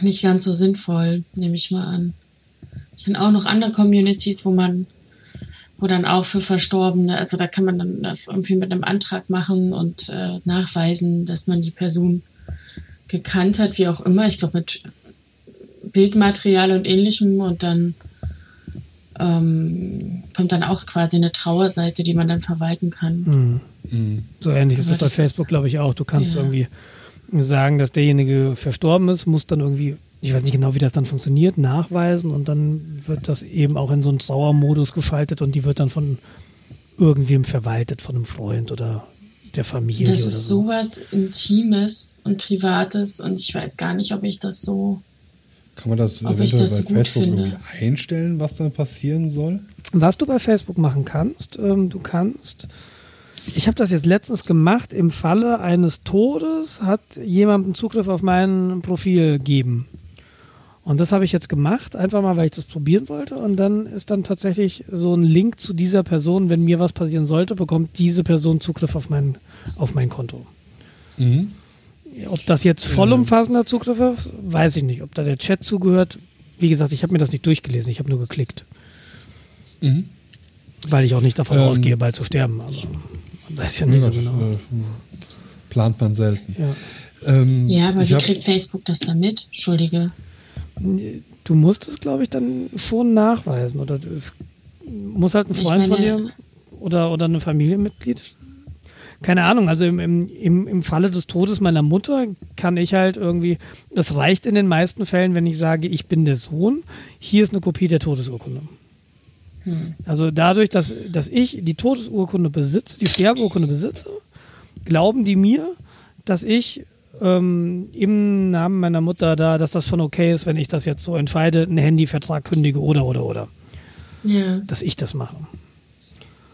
nicht ganz so sinnvoll, nehme ich mal an. Ich kenne auch noch andere Communities, wo man wo dann auch für Verstorbene, also da kann man dann das irgendwie mit einem Antrag machen und äh, nachweisen, dass man die Person gekannt hat, wie auch immer. Ich glaube mit Bildmaterial und ähnlichem und dann ähm, kommt dann auch quasi eine Trauerseite, die man dann verwalten kann. Mhm. So ähnlich ist das bei Facebook, glaube ich, auch. Du kannst Ja. irgendwie sagen, dass derjenige verstorben ist, muss dann irgendwie, ich weiß nicht genau, wie das dann funktioniert, nachweisen und dann wird das eben auch in so einen Trauermodus geschaltet und die wird dann von irgendwem verwaltet, von einem Freund oder der Familie. Das oder ist so. sowas Intimes und Privates und ich weiß gar nicht, ob ich das so. Kann man das Ob eventuell das bei Facebook finde. irgendwie einstellen, was dann passieren soll? Was du bei Facebook machen kannst, ähm, du kannst, ich habe das jetzt letztens gemacht, im Falle eines Todes hat jemandem Zugriff auf mein Profil geben. Und das habe ich jetzt gemacht, einfach mal, weil ich das probieren wollte. Und dann ist dann tatsächlich so ein Link zu dieser Person, wenn mir was passieren sollte, bekommt diese Person Zugriff auf mein, auf mein Konto. Ob das jetzt vollumfassender Zugriff ist, weiß ich nicht. Ob da der Chat zugehört, wie gesagt, ich habe mir das nicht durchgelesen, ich habe nur geklickt. Weil ich auch nicht davon Ähm, ausgehe, bald zu sterben. Aber man weiß ja nicht so das, genau. äh, plant man selten. Ja. Ähm, Ja, aber ich wie kriegt Facebook das dann mit? Entschuldige. Du musst es, glaube ich, dann schon nachweisen. Oder es muss halt ein Freund von meine- dir oder, oder ein Familienmitglied. Keine Ahnung, also im, im, im, Falle des Todes meiner Mutter kann ich halt irgendwie, das reicht in den meisten Fällen, wenn ich sage, ich bin der Sohn, hier ist eine Kopie der Todesurkunde. Also dadurch, dass, dass ich die Todesurkunde besitze, die Sterbeurkunde besitze, glauben die mir, dass ich ähm, im Namen meiner Mutter da, dass das schon okay ist, wenn ich das jetzt so entscheide, einen Handyvertrag kündige oder oder oder, Ja. dass ich das mache.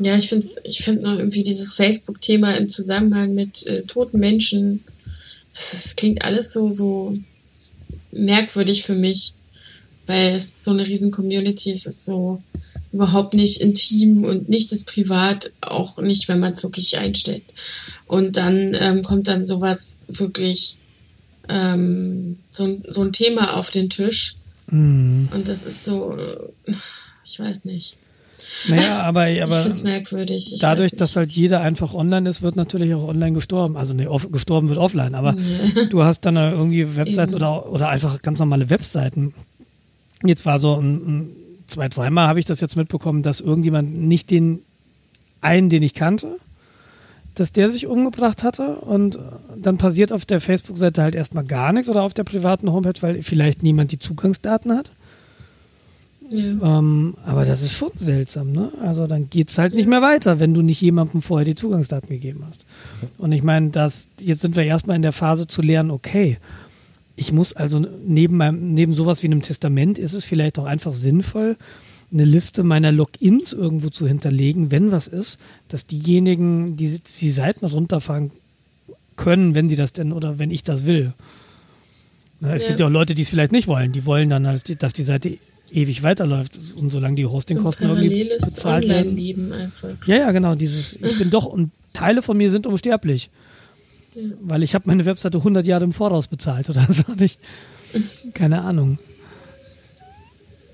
Ja, ich finde ich find noch irgendwie dieses Facebook-Thema im Zusammenhang mit äh, toten Menschen, das, ist, klingt alles so, so merkwürdig für mich, weil es so eine riesen Community ist, es ist so überhaupt nicht intim und nichts ist privat, auch nicht, wenn man es wirklich einstellt. Und dann ähm, kommt dann sowas wirklich, ähm, so, ein- so ein Thema auf den Tisch Mhm. und das ist so, äh, ich weiß nicht. Naja, aber, ich aber es merkwürdig. Ich dadurch, dass halt jeder einfach online ist, wird natürlich auch online gestorben. Also nee, off, gestorben wird offline, aber du hast dann äh, irgendwie Webseiten Eben. oder, oder einfach ganz normale Webseiten. Jetzt war so ein, ein zwei, dreimal habe ich das jetzt mitbekommen, dass irgendjemand nicht den einen, den ich kannte, dass der sich umgebracht hatte und dann passiert auf der Facebook-Seite halt erstmal gar nichts oder auf der privaten Homepage, weil vielleicht niemand die Zugangsdaten hat. Ja. Ähm, aber das ist schon seltsam, ne? Also dann geht's halt nicht mehr weiter, wenn du nicht jemandem vorher die Zugangsdaten gegeben hast. Und ich meine, das, jetzt sind wir erstmal in der Phase zu lernen, okay, ich muss also neben meinem, neben sowas wie einem Testament ist es vielleicht auch einfach sinnvoll, eine Liste meiner Logins irgendwo zu hinterlegen, wenn was ist, dass diejenigen, die die Seiten runterfahren können, wenn sie das denn oder wenn ich das will. Na, es Ja. gibt ja auch Leute, die es vielleicht nicht wollen. Die wollen dann, dass die, dass die Seite ewig weiterläuft und solange die so Hostingkosten irgendwie paralleles bezahlt werden. Einfach. Ja, ja, genau. Dieses, ich bin doch und Teile von mir sind unsterblich, weil ich habe meine Webseite 100 Jahre im Voraus bezahlt oder so. Ich, keine Ahnung.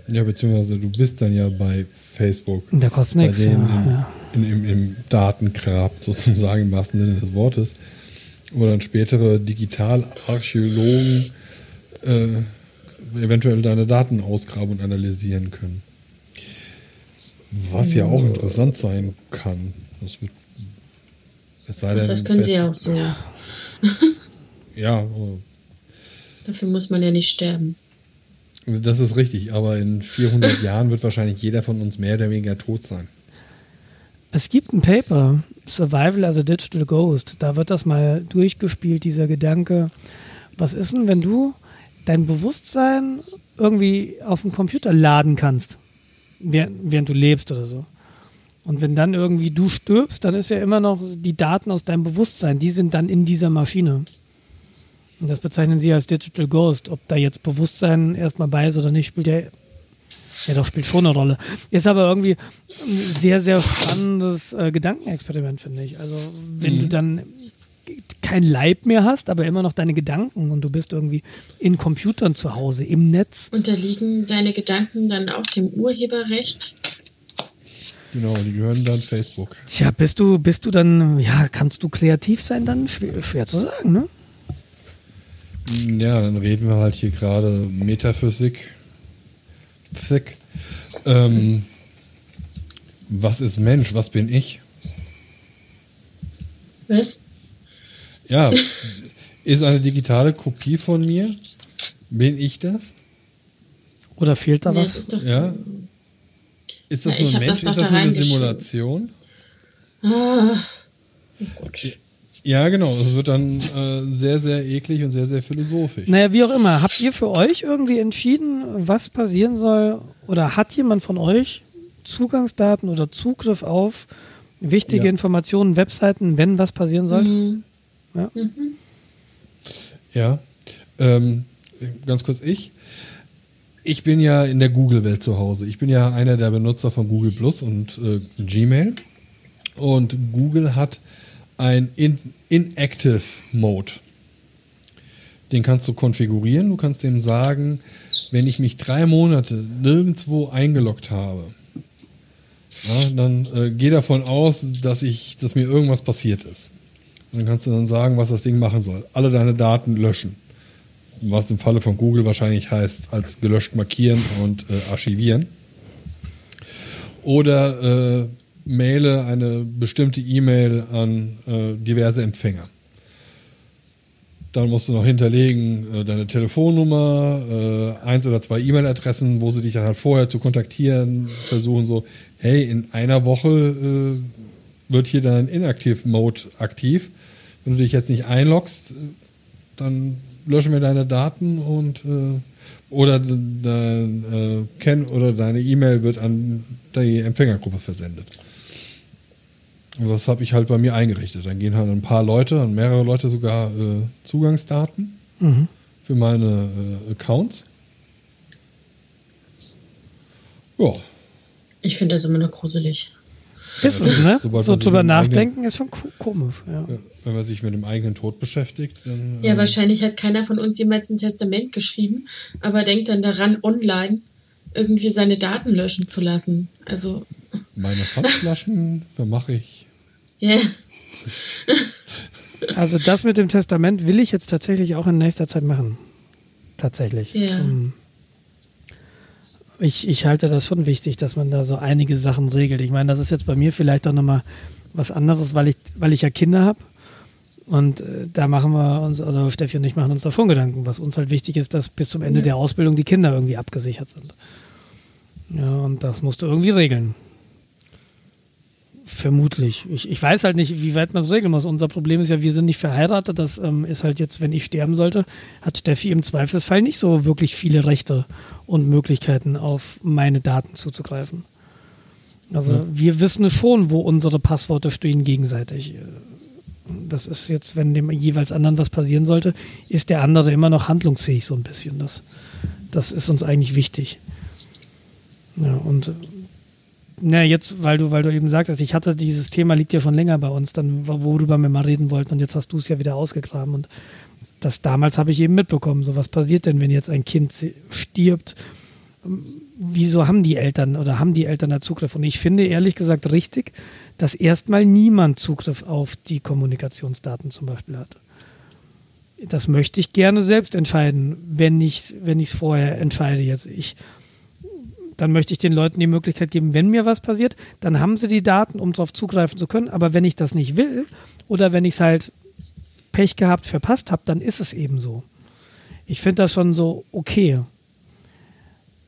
Ja, beziehungsweise du bist dann ja bei Facebook. Und da kostet nichts. Ja, im, ja. in, im, im Datengrab sozusagen im wahrsten Sinne des Wortes, wo dann spätere Digitalarchäologen äh, eventuell deine Daten ausgraben und analysieren können. Was ja auch interessant sein kann. Das wird, es sei denn, Das können sie ja Facebook- auch so. Ja, aber Dafür muss man ja nicht sterben. das ist richtig. Aber in 400 Jahren wird wahrscheinlich jeder von uns mehr oder weniger tot sein. Es gibt ein Paper, Survival as a Digital Ghost. Da wird das mal durchgespielt, dieser Gedanke. Was ist denn, wenn du dein Bewusstsein irgendwie auf dem Computer laden kannst, während, während du lebst oder so? Und wenn dann irgendwie du stirbst, dann ist ja immer noch die Daten aus deinem Bewusstsein, die sind dann in dieser Maschine. Und das bezeichnen sie als Digital Ghost. Ob da jetzt Bewusstsein erstmal bei ist oder nicht, spielt ja ja, doch, spielt schon eine Rolle. Ist aber irgendwie ein sehr, sehr spannendes äh, Gedankenexperiment, finde ich. Also, wenn du dann kein Leib mehr hast, aber immer noch deine Gedanken und du bist irgendwie in Computern zu Hause, im Netz. Unterliegen deine Gedanken dann auch dem Urheberrecht? Genau, die gehören dann Facebook. Tja, bist du, bist du dann, ja, kannst du kreativ sein dann? Schwer, schwer zu sagen, ne? Ja, dann reden wir halt hier gerade Metaphysik. Physik. Ähm, was ist Mensch? Was bin ich? Was? Ja, ist eine digitale Kopie von mir? Bin ich das? Oder fehlt da Nee, das was? ist doch. Ja. Ist das Ja, nur ein das Mensch? doch Ist das da nur eine. Simulation? Ah. Oh Gott. Ja, genau. Es wird dann äh, sehr, sehr eklig und sehr, sehr philosophisch. Naja, wie auch immer. Habt ihr für euch irgendwie entschieden, was passieren soll? Oder hat jemand von euch Zugangsdaten oder Zugriff auf wichtige Ja. Informationen, Webseiten, wenn was passieren soll? Mhm. Ja? Ja. Ähm, ganz kurz ich. Ich bin ja in der Google-Welt zu Hause. Ich bin ja einer der Benutzer von Google Plus und äh, Gmail. Und Google hat ein In Inactive Mode. Den kannst du konfigurieren. Du kannst dem sagen, wenn ich mich drei Monate nirgendwo eingeloggt habe, ja, dann äh, geh davon aus, dass ich, dass mir irgendwas passiert ist. Und dann kannst du dann sagen, was das Ding machen soll. Alle deine Daten löschen. Was im Falle von Google wahrscheinlich heißt, als gelöscht markieren und äh, archivieren. Oder äh, maile eine bestimmte E-Mail an äh, diverse Empfänger. Dann musst du noch hinterlegen äh, deine Telefonnummer, äh, eins oder zwei E-Mail-Adressen, wo sie dich dann halt vorher zu kontaktieren versuchen, so, hey, in einer Woche äh, wird hier dein Inactive-Mode aktiv. Wenn du dich jetzt nicht einloggst, dann löschen wir deine Daten und äh, oder dein äh, Ken oder deine E-Mail wird an die Empfängergruppe versendet. Und das habe ich halt bei mir eingerichtet. Dann gehen halt ein paar Leute, und mehrere Leute sogar äh, Zugangsdaten Mhm. für meine äh, Accounts. Ja, Ich finde das immer noch gruselig. Ist es, ne? Sobald so drüber nachdenken ist schon ko- komisch. Ja. wenn man sich mit dem eigenen Tod beschäftigt, dann. Ja, ähm, wahrscheinlich hat keiner von uns jemals ein Testament geschrieben, aber denkt dann daran, online irgendwie seine Daten löschen zu lassen. Also, Meine Pfandflaschen vermache ich. ja. Also das mit dem Testament will ich jetzt tatsächlich auch in nächster Zeit machen. Tatsächlich. Ja. Ähm, Ich, ich halte das schon wichtig, dass man da so einige Sachen regelt. Ich meine, das ist jetzt bei mir vielleicht auch nochmal was anderes, weil ich, weil ich ja Kinder habe. Und äh, da machen wir uns, oder Steffi und ich machen uns da schon Gedanken. Was uns halt wichtig ist, dass bis zum Ende der Ausbildung die Kinder irgendwie abgesichert sind. Ja, und das musst du irgendwie regeln. Vermutlich. Ich, ich weiß halt nicht, wie weit man es regeln muss. Unser Problem ist ja, wir sind nicht verheiratet. Das ähm, ist halt jetzt, wenn ich sterben sollte, hat Steffi im Zweifelsfall nicht so wirklich viele Rechte und Möglichkeiten, auf meine Daten zuzugreifen. Also wir wissen schon, wo unsere Passworte stehen gegenseitig. Das ist jetzt, wenn dem jeweils anderen was passieren sollte, ist der andere immer noch handlungsfähig so ein bisschen. Das, das ist uns eigentlich wichtig. Ja, und äh, na, jetzt, weil du, weil du eben sagtest, ich hatte dieses Thema liegt ja schon länger bei uns, dann, worüber wir mal reden wollten, und jetzt hast du es ja wieder ausgegraben. Und das damals habe ich eben mitbekommen. So, was passiert denn, wenn jetzt ein Kind stirbt? Wieso haben die Eltern oder haben die Eltern da Zugriff? Und ich finde ehrlich gesagt richtig, dass erstmal niemand Zugriff auf die Kommunikationsdaten zum Beispiel hat. Das möchte ich gerne selbst entscheiden, wenn ich wenn ich es vorher entscheide jetzt ich dann möchte ich den Leuten die Möglichkeit geben, wenn mir was passiert, dann haben sie die Daten, um darauf zugreifen zu können. Aber wenn ich das nicht will oder wenn ich es halt Pech gehabt, verpasst habe, dann ist es eben so. Ich finde das schon so okay,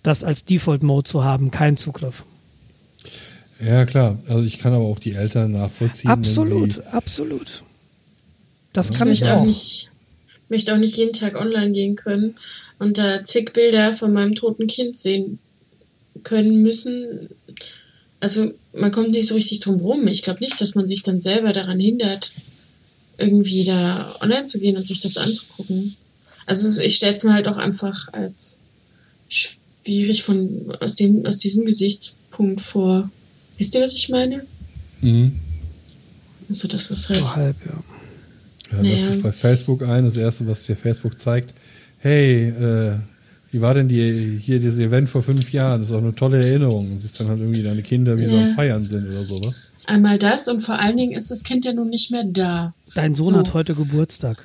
das als Default-Mode zu haben, kein Zugriff. Ja, klar. Also ich kann aber auch die Eltern nachvollziehen. wenn Absolut, sie- absolut. Das Ja. kann ich auch. nicht, möchte auch nicht jeden Tag online gehen können und da zig Bilder von meinem toten Kind sehen können müssen. Also man kommt nicht so richtig drum rum. Ich glaube nicht, dass man sich dann selber daran hindert, irgendwie da online zu gehen und sich das anzugucken. Also ich stelle es mir halt auch einfach als schwierig von aus dem aus diesem Gesichtspunkt vor. Wisst ihr, was ich meine? Mhm. Also das ist halt So halb, ja. Ja, Naja. dich bei Facebook ein. Das erste, was dir Facebook zeigt, hey, äh, wie war denn die, hier dieses Event vor fünf Jahren? Das ist auch eine tolle Erinnerung. Und siehst dann halt irgendwie deine Kinder, wie sie Ja. am Feiern sind oder sowas. einmal das und vor allen Dingen ist das Kind ja nun nicht mehr da. Dein Sohn So. hat heute Geburtstag.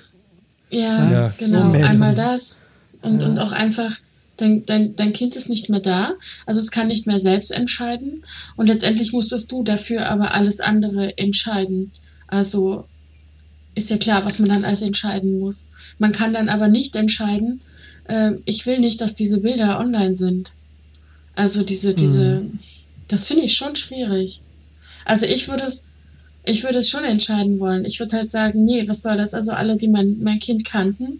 Ja, Ja, genau. so. Einmal das und, und auch einfach, dein, dein, dein Kind ist nicht mehr da. Also es kann nicht mehr selbst entscheiden. Und letztendlich musstest du dafür aber alles andere entscheiden. Also ist ja klar, was man dann alles entscheiden muss. Man kann dann aber nicht entscheiden, äh, ich will nicht, dass diese Bilder online sind. Also diese, diese, das finde ich schon schwierig. Also ich würde es, ich würde es schon entscheiden wollen. Ich würde halt sagen, nee, was soll das? Also alle, die mein, mein Kind kannten,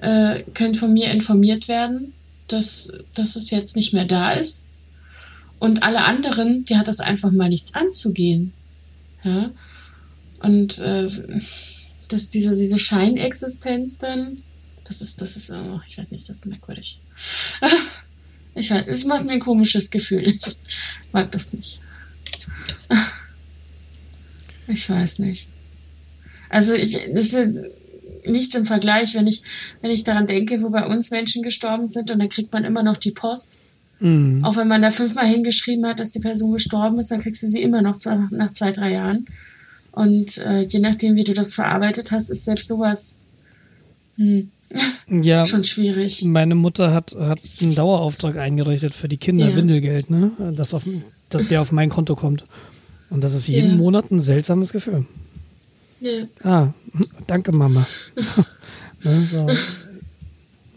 äh, können von mir informiert werden, dass, dass es jetzt nicht mehr da ist. Und alle anderen, die hat das einfach mal nichts anzugehen. Ja. Und äh, dass diese, diese Scheinexistenz dann, das ist, das ist, oh, ich weiß nicht, das ist merkwürdig. Ich weiß, es macht mir ein komisches Gefühl. Ich mag das nicht. Ich weiß nicht. Also ich, das ist, nichts im Vergleich, wenn ich, wenn ich daran denke, wo bei uns Menschen gestorben sind und dann kriegt man immer noch die Post. Mhm. Auch wenn man da fünfmal hingeschrieben hat, dass die Person gestorben ist, dann kriegst du sie immer noch nach zwei, drei Jahren. Und äh, je nachdem, wie du das verarbeitet hast, ist selbst sowas hm, ja, schon schwierig. Meine Mutter hat, hat einen Dauerauftrag eingerichtet für die Kinder, ja. Windelgeld, ne? Das auf, der auf mein Konto kommt. Und das ist jeden ja. Monat ein seltsames Gefühl. Ja. Ah, danke, Mama. So, ne, so.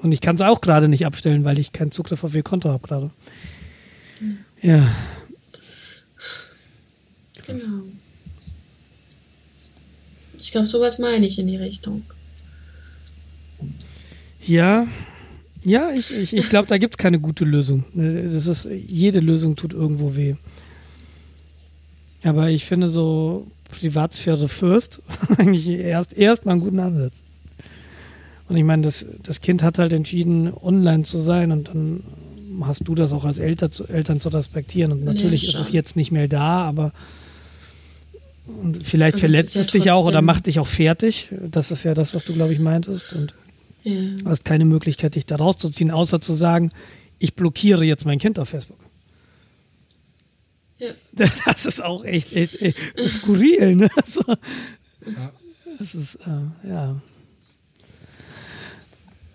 Und ich kann es auch gerade nicht abstellen, weil ich keinen Zugriff auf ihr Konto habe gerade. Ja. Genau. Ich glaube, sowas meine ich in die Richtung. Ja, ja, ich, ich, ich glaube, da gibt es keine gute Lösung. Das ist, jede Lösung tut irgendwo weh. Aber ich finde so Privatsphäre first eigentlich erst erstmal einen guten Ansatz. Und ich meine, das, das Kind hat halt entschieden, online zu sein und dann hast du das auch als Eltern zu, Eltern zu respektieren. Und natürlich ja, ist es jetzt nicht mehr da, aber und vielleicht aber verletzt es ja dich auch oder macht dich auch fertig. Das ist ja das, was du, glaube ich, meintest. Und ja. du hast keine Möglichkeit, dich da rauszuziehen, außer zu sagen, ich blockiere jetzt mein Kind auf Facebook. Ja. Das ist auch echt, echt, echt skurril, ne? So. Ja. Das ist, äh, ja.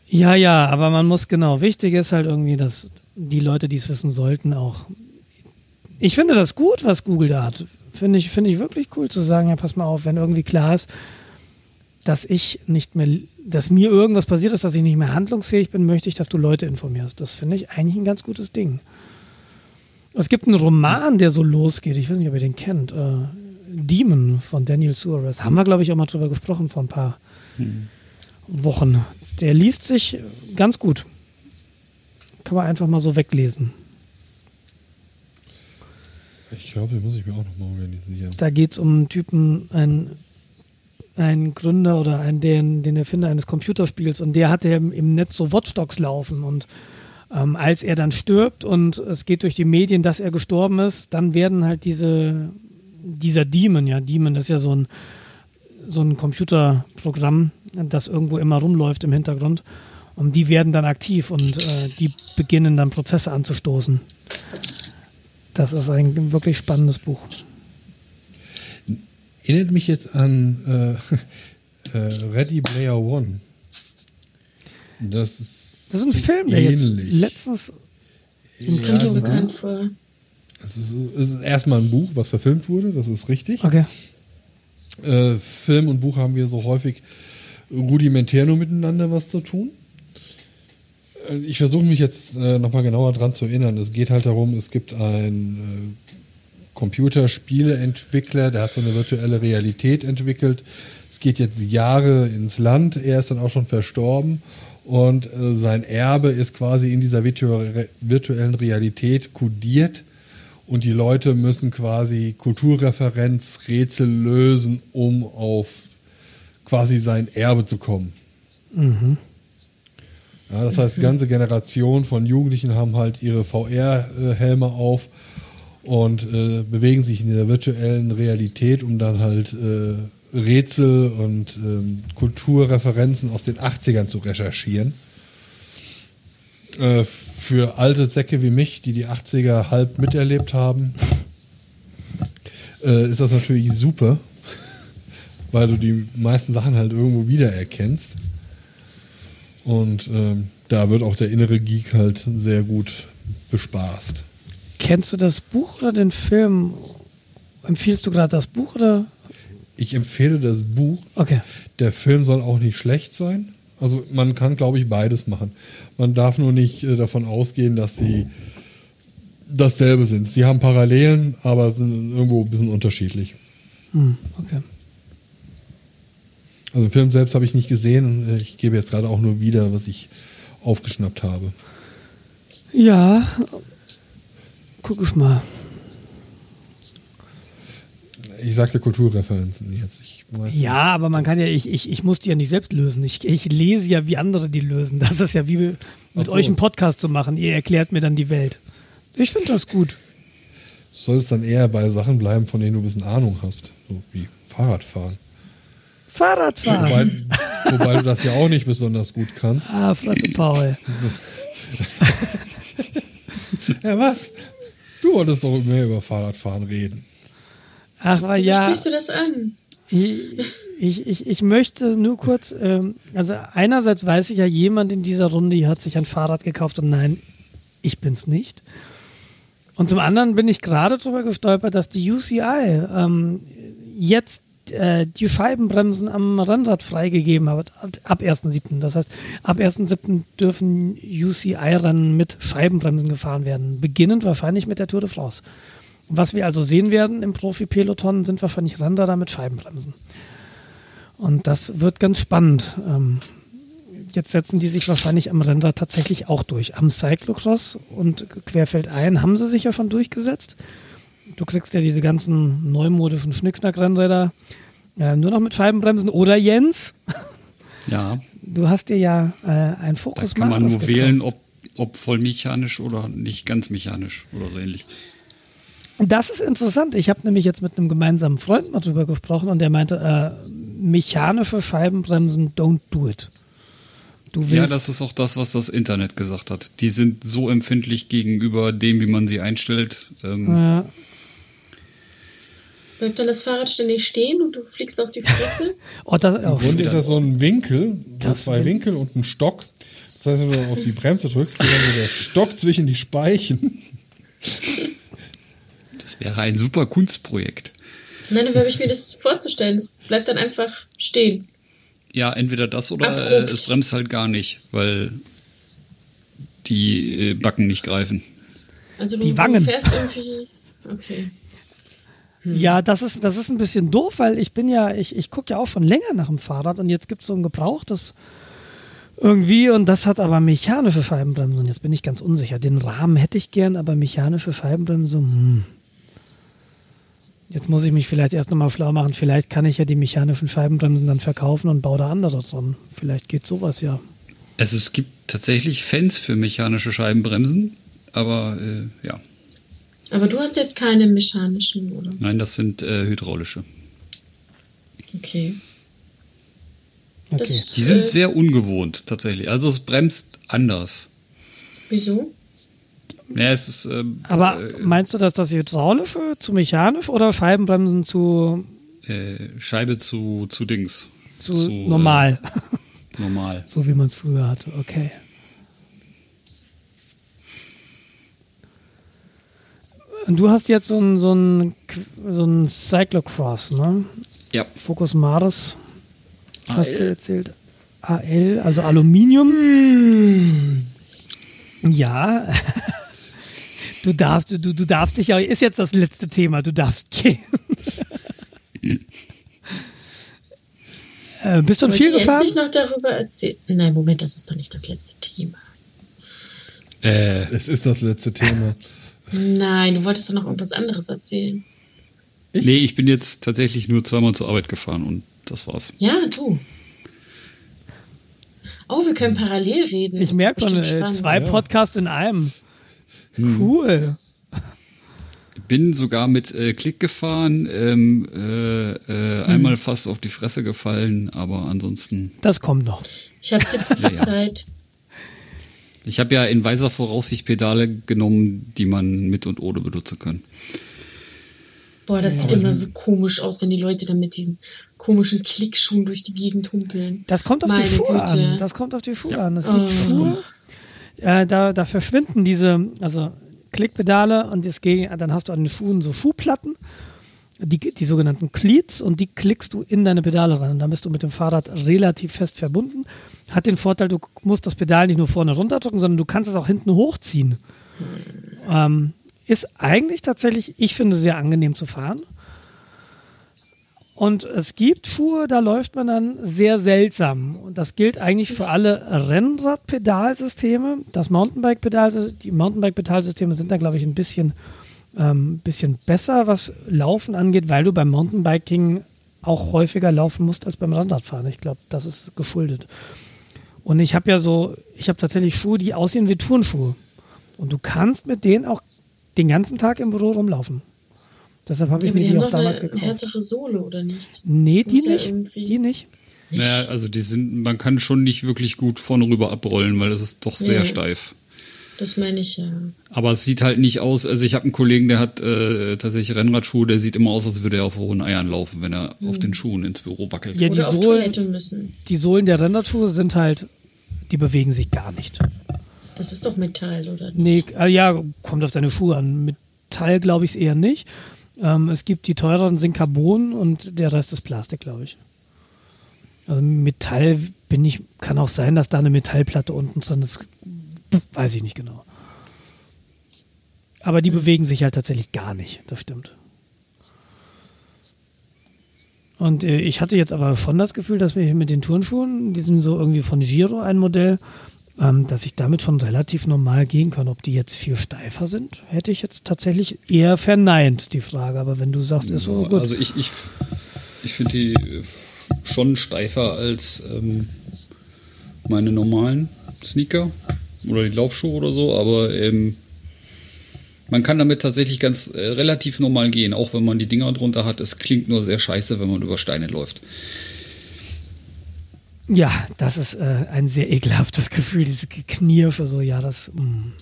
Ja, ja, aber man muss genau. Wichtig ist halt irgendwie, dass die Leute, die es wissen sollten, auch. Ich finde das gut, was Google da hat. Finde ich, finde ich wirklich cool zu sagen, ja, pass mal auf, wenn irgendwie klar ist, dass ich nicht mehr, dass mir irgendwas passiert ist, dass ich nicht mehr handlungsfähig bin, möchte ich, dass du Leute informierst. Das finde ich eigentlich ein ganz gutes Ding. Es gibt einen Roman, der so losgeht. Ich weiß nicht, ob ihr den kennt. Äh, Demon von Daniel Suarez. Haben wir, glaube ich, auch mal drüber gesprochen vor ein paar hm. Wochen. Der liest sich ganz gut. Kann man einfach mal so weglesen. Ich glaube, den muss ich mir auch nochmal organisieren. Da geht es um einen Typen, einen, einen Gründer oder einen, den, den Erfinder eines Computerspiels und der hatte im Netz so Watchdogs laufen und ähm, als er dann stirbt und es geht durch die Medien, dass er gestorben ist, dann werden halt diese, dieser Demon, ja, Demon ist ja so ein, so ein Computerprogramm, das irgendwo immer rumläuft im Hintergrund. Und die werden dann aktiv und äh, die beginnen dann Prozesse anzustoßen. Das ist ein wirklich spannendes Buch. Erinnert mich jetzt an äh, äh, Ready Player One. Das ist, das ist ein so Film, der ähnlich. jetzt letztens. Das kommt mir bekannt vor. Es ist, es ist erstmal ein Buch, was verfilmt wurde, das ist richtig. Okay. Äh, Film und Buch haben wir so häufig rudimentär nur miteinander was zu tun. Äh, ich versuche mich jetzt äh, nochmal genauer dran zu erinnern. Es geht halt darum, es gibt einen äh, Computerspieleentwickler, der hat so eine virtuelle Realität entwickelt. Es geht jetzt Jahre ins Land, er ist dann auch schon verstorben und äh, sein Erbe ist quasi in dieser virtu virtuellen Realität kodiert und die Leute müssen quasi Kulturreferenzrätsel lösen, um auf quasi sein Erbe zu kommen. Mhm. Ja, das heißt, ganze Generation von Jugendlichen haben halt ihre VR-Helme auf und äh, bewegen sich in der virtuellen Realität, um dann halt äh, Rätsel und ähm, Kulturreferenzen aus den 80ern zu recherchieren. Äh, für alte Säcke wie mich, die die 80er halb miterlebt haben, äh, ist das natürlich super, weil du die meisten Sachen halt irgendwo wiedererkennst. Und ähm, da wird auch der innere Geek halt sehr gut bespaßt. Kennst du das Buch oder den Film? Empfiehlst du gerade das Buch oder ich empfehle das Buch. Okay. Der Film soll auch nicht schlecht sein. Also man kann, glaube ich, beides machen. Man darf nur nicht äh, davon ausgehen, dass sie dasselbe sind. Sie haben Parallelen, aber sind irgendwo ein bisschen unterschiedlich. Hm, okay. Also den Film selbst habe ich nicht gesehen. Ich gebe jetzt gerade auch nur wieder, was ich aufgeschnappt habe. Ja, guck ich mal ich sagte Kulturreferenzen jetzt. ja, aber man kann ja, ich, ich, ich muss die ja nicht selbst lösen. Ich, ich lese ja, wie andere die lösen. Das ist ja wie mit so. euch einen Podcast zu machen. Ihr erklärt mir dann die Welt. Ich finde das gut. Du solltest dann eher bei Sachen bleiben, von denen du ein bisschen Ahnung hast. So wie Fahrradfahren. Fahrradfahren. Wobei du das ja auch nicht besonders gut kannst. Ah, Fresse Paul. Ja, was? Du wolltest doch mehr über Fahrradfahren reden. Ach, weil Wieso ja. sprichst du das an? Ich, ich, ich, ich möchte nur kurz, ähm, also einerseits weiß ich ja, jemand in dieser Runde hat sich ein Fahrrad gekauft und nein, ich bin's nicht. Und zum anderen bin ich gerade darüber gestolpert, dass die UCI ähm, jetzt äh, die Scheibenbremsen am Rennrad freigegeben hat, ab 1.7. Das heißt, ab 1.7. dürfen UCI-Rennen mit Scheibenbremsen gefahren werden, beginnend wahrscheinlich mit der Tour de France. Was wir also sehen werden im Profi-Peloton, sind wahrscheinlich Rennräder mit Scheibenbremsen. Und das wird ganz spannend. Ähm, jetzt setzen die sich wahrscheinlich am Rennrad tatsächlich auch durch. Am Cyclocross und querfeldein haben sie sich ja schon durchgesetzt. Du kriegst ja diese ganzen neumodischen Schnickschnack-Rennräder äh, nur noch mit Scheibenbremsen. Oder Jens, Ja, du hast dir ja äh, ein da Fokus kann man nur gekauft. wählen, ob, ob voll mechanisch oder nicht ganz mechanisch oder so ähnlich. Das ist interessant. Ich habe nämlich jetzt mit einem gemeinsamen Freund mal drüber gesprochen und der meinte, äh, mechanische Scheibenbremsen, don't do it. Ja, das ist auch das, was das Internet gesagt hat. Die sind so empfindlich gegenüber dem, wie man sie einstellt. Ähm, ja, Bleibt dann das Fahrrad ständig stehen und du fliegst auf die Fresse? oh, das, oh, Im Grunde ist das so ein Winkel, so zwei Win- Winkel und ein Stock. Das heißt, wenn du auf die Bremse drückst, geht dann der Stock zwischen die Speichen. das wäre ein super Kunstprojekt. Nein, wie habe ich mir das vorzustellen? Es bleibt dann einfach stehen. Ja, entweder das oder äh, es bremst halt gar nicht, weil die äh, Backen nicht greifen. Also du, Die Wangen. du fährst irgendwie. Okay. Ja das, ist, das ist ein bisschen doof, weil ich bin ja, ich, ich gucke ja auch schon länger nach dem Fahrrad und jetzt gibt es so ein gebrauchtes irgendwie und das hat aber mechanische Scheibenbremsen. Und jetzt bin ich ganz unsicher. Den Rahmen hätte ich gern, aber mechanische Scheibenbremsen, hm. Jetzt muss ich mich vielleicht erst nochmal schlau machen. Vielleicht kann ich ja die mechanischen Scheibenbremsen dann verkaufen und baue da andere dran. Vielleicht geht sowas ja. Es, es gibt tatsächlich Fans für mechanische Scheibenbremsen, aber äh, ja, Aber du hast jetzt keine mechanischen, oder? nein, das sind äh, hydraulische. Okay. Okay. Das, Die sind äh, sehr ungewohnt tatsächlich. Also es bremst anders. Wieso? Ja, es ist, ähm, Aber meinst du, dass das hydraulische zu mechanisch oder Scheibenbremsen zu, äh, Scheibe zu, zu Dings. zu, normal? Äh, normal. so wie man es früher hatte. Okay. Und du hast jetzt so ein, so ein, so ein Cyclocross, ne? Ja. Focus Maris, hast AL. du erzählt. AL, also Aluminium. Ja. Du darfst, du, du darfst dich ja, ist jetzt das letzte Thema, du darfst gehen. äh, bist du Wollt viel ihr jetzt gefahren? nicht noch darüber erzählen? Nein, Moment, das ist doch nicht das letzte Thema. Äh, Es ist das letzte Thema. Nein, du wolltest doch noch irgendwas anderes erzählen. nee, ich bin jetzt tatsächlich nur zweimal zur Arbeit gefahren und das war's. Ja, du. Oh, wir können parallel reden. Ich merke schon, äh, zwei Podcasts in einem. Cool. Bin sogar mit äh, Klick gefahren, ähm, äh, äh, einmal fast auf die Fresse gefallen, aber ansonsten. Das kommt noch. Ich hab's dir prophezeit. Ich habe ja in weiser Voraussicht Pedale genommen, die man mit und ohne benutzen kann. Boah, das sieht immer so komisch aus, wenn die Leute dann mit diesen komischen Klickschuhen durch die Gegend humpeln. Das kommt auf Meine die Schuhe Güte. an. Das kommt auf die Schuhe an. Es Oh. gibt Das Schuhe, äh, da, da verschwinden diese, also Klickpedale und das gegen, dann hast du an den Schuhen so Schuhplatten, die, die sogenannten Cleats und die klickst du in deine Pedale rein. Und dann bist du mit dem Fahrrad relativ fest verbunden. Hat den Vorteil, du musst das Pedal nicht nur vorne runterdrücken, sondern du kannst es auch hinten hochziehen. Ähm, ist eigentlich tatsächlich, ich finde, sehr angenehm zu fahren. Und es gibt Schuhe, da läuft man dann sehr seltsam. Und das gilt eigentlich für alle Rennradpedalsysteme. Das Mountainbike-Pedal, die Mountainbike-Pedalsysteme sind da, glaube ich, ein bisschen, ähm, bisschen besser, was Laufen angeht, weil du beim Mountainbiking auch häufiger laufen musst als beim Rennradfahren. Ich glaube, das ist geschuldet. Und ich habe ja so, ich habe tatsächlich Schuhe, die aussehen wie Turnschuhe. Und du kannst mit denen auch den ganzen Tag im Büro rumlaufen. Deshalb habe Ja, ich aber mir die die auch damals eine gekauft. härtere Sohle, oder nicht? Nee, Das die ja nicht. irgendwie- Die nicht. Naja, also die sind, man kann schon nicht wirklich gut vorne rüber abrollen, weil das ist doch sehr Ja. steif. Das meine ich ja. Aber es sieht halt nicht aus, also ich habe einen Kollegen, der hat äh, tatsächlich Rennradschuhe, der sieht immer aus, als würde er auf hohen Eiern laufen, wenn er auf den Schuhen ins Büro wackelt. Ja, die Oder auf Sohlen, Toilette müssen. die Sohlen der Renderschuhe sind halt, die bewegen sich gar nicht. Das ist doch Metall, oder? Nee, äh, ja, kommt auf deine Schuhe an. Metall glaube ich es eher nicht. Ähm, es gibt die teureren sind Carbon und der Rest ist Plastik, glaube ich. Also Metall bin ich, kann auch sein, dass da eine Metallplatte unten drin ist. Weiß ich nicht genau. Aber die bewegen sich halt tatsächlich gar nicht, das stimmt. Und äh, ich hatte jetzt aber schon das Gefühl, dass wir mit den Turnschuhen, die sind so irgendwie von Giro ein Modell, ähm, dass ich damit schon relativ normal gehen kann. Ob die jetzt viel steifer sind, hätte ich jetzt tatsächlich eher verneint, die Frage. Aber wenn du sagst, ist so Ja, gut. Also ich, ich, ich finde die äh, schon steifer als ähm, meine normalen Sneaker oder die Laufschuhe oder so, aber ähm, man kann damit tatsächlich ganz äh, relativ normal gehen, auch wenn man die Dinger drunter hat. Es klingt nur sehr scheiße, wenn man über Steine läuft. ja, das ist äh, ein sehr ekelhaftes Gefühl, diese Knirsche, so, ja, das. mm.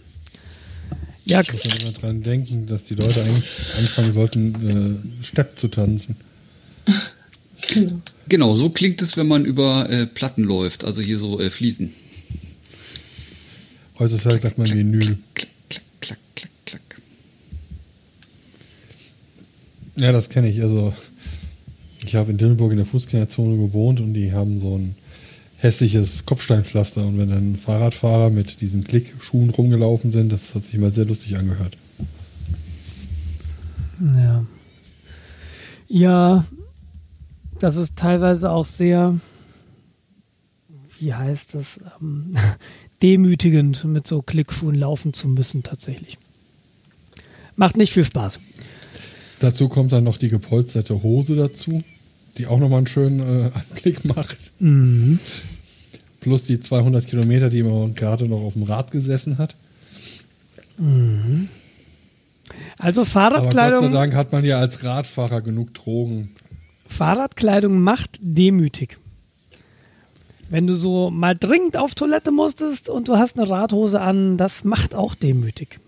Ja, Ich muss ja immer dran denken, dass die Leute eigentlich anfangen sollten, äh, Stepp zu tanzen. Genau. Genau, so klingt es, wenn man über äh, Platten läuft, also hier so äh, Fliesen. Heutzutage sagt man Vinyl. Klack, klack, klack, klack, klack. Ja, das kenne ich. Also, ich habe in Dillenburg in der Fußgängerzone gewohnt und die haben so ein hässliches Kopfsteinpflaster. Und wenn dann Fahrradfahrer mit diesen Klickschuhen rumgelaufen sind, das hat sich mal sehr lustig angehört. Ja. Ja, das ist teilweise auch sehr, wie heißt das, ähm, demütigend, mit so Klickschuhen laufen zu müssen, tatsächlich. Macht nicht viel Spaß. Dazu kommt dann noch die gepolsterte Hose dazu, die auch nochmal einen schönen äh, Anblick macht. Plus die 200 Kilometer, die man gerade noch auf dem Rad gesessen hat. Also Aber Gott sei Fahrradkleidung, Dank hat man ja als Radfahrer genug Drogen. Fahrradkleidung macht demütig. Wenn du so mal dringend auf Toilette musstest und du hast eine Radhose an, das macht auch demütig.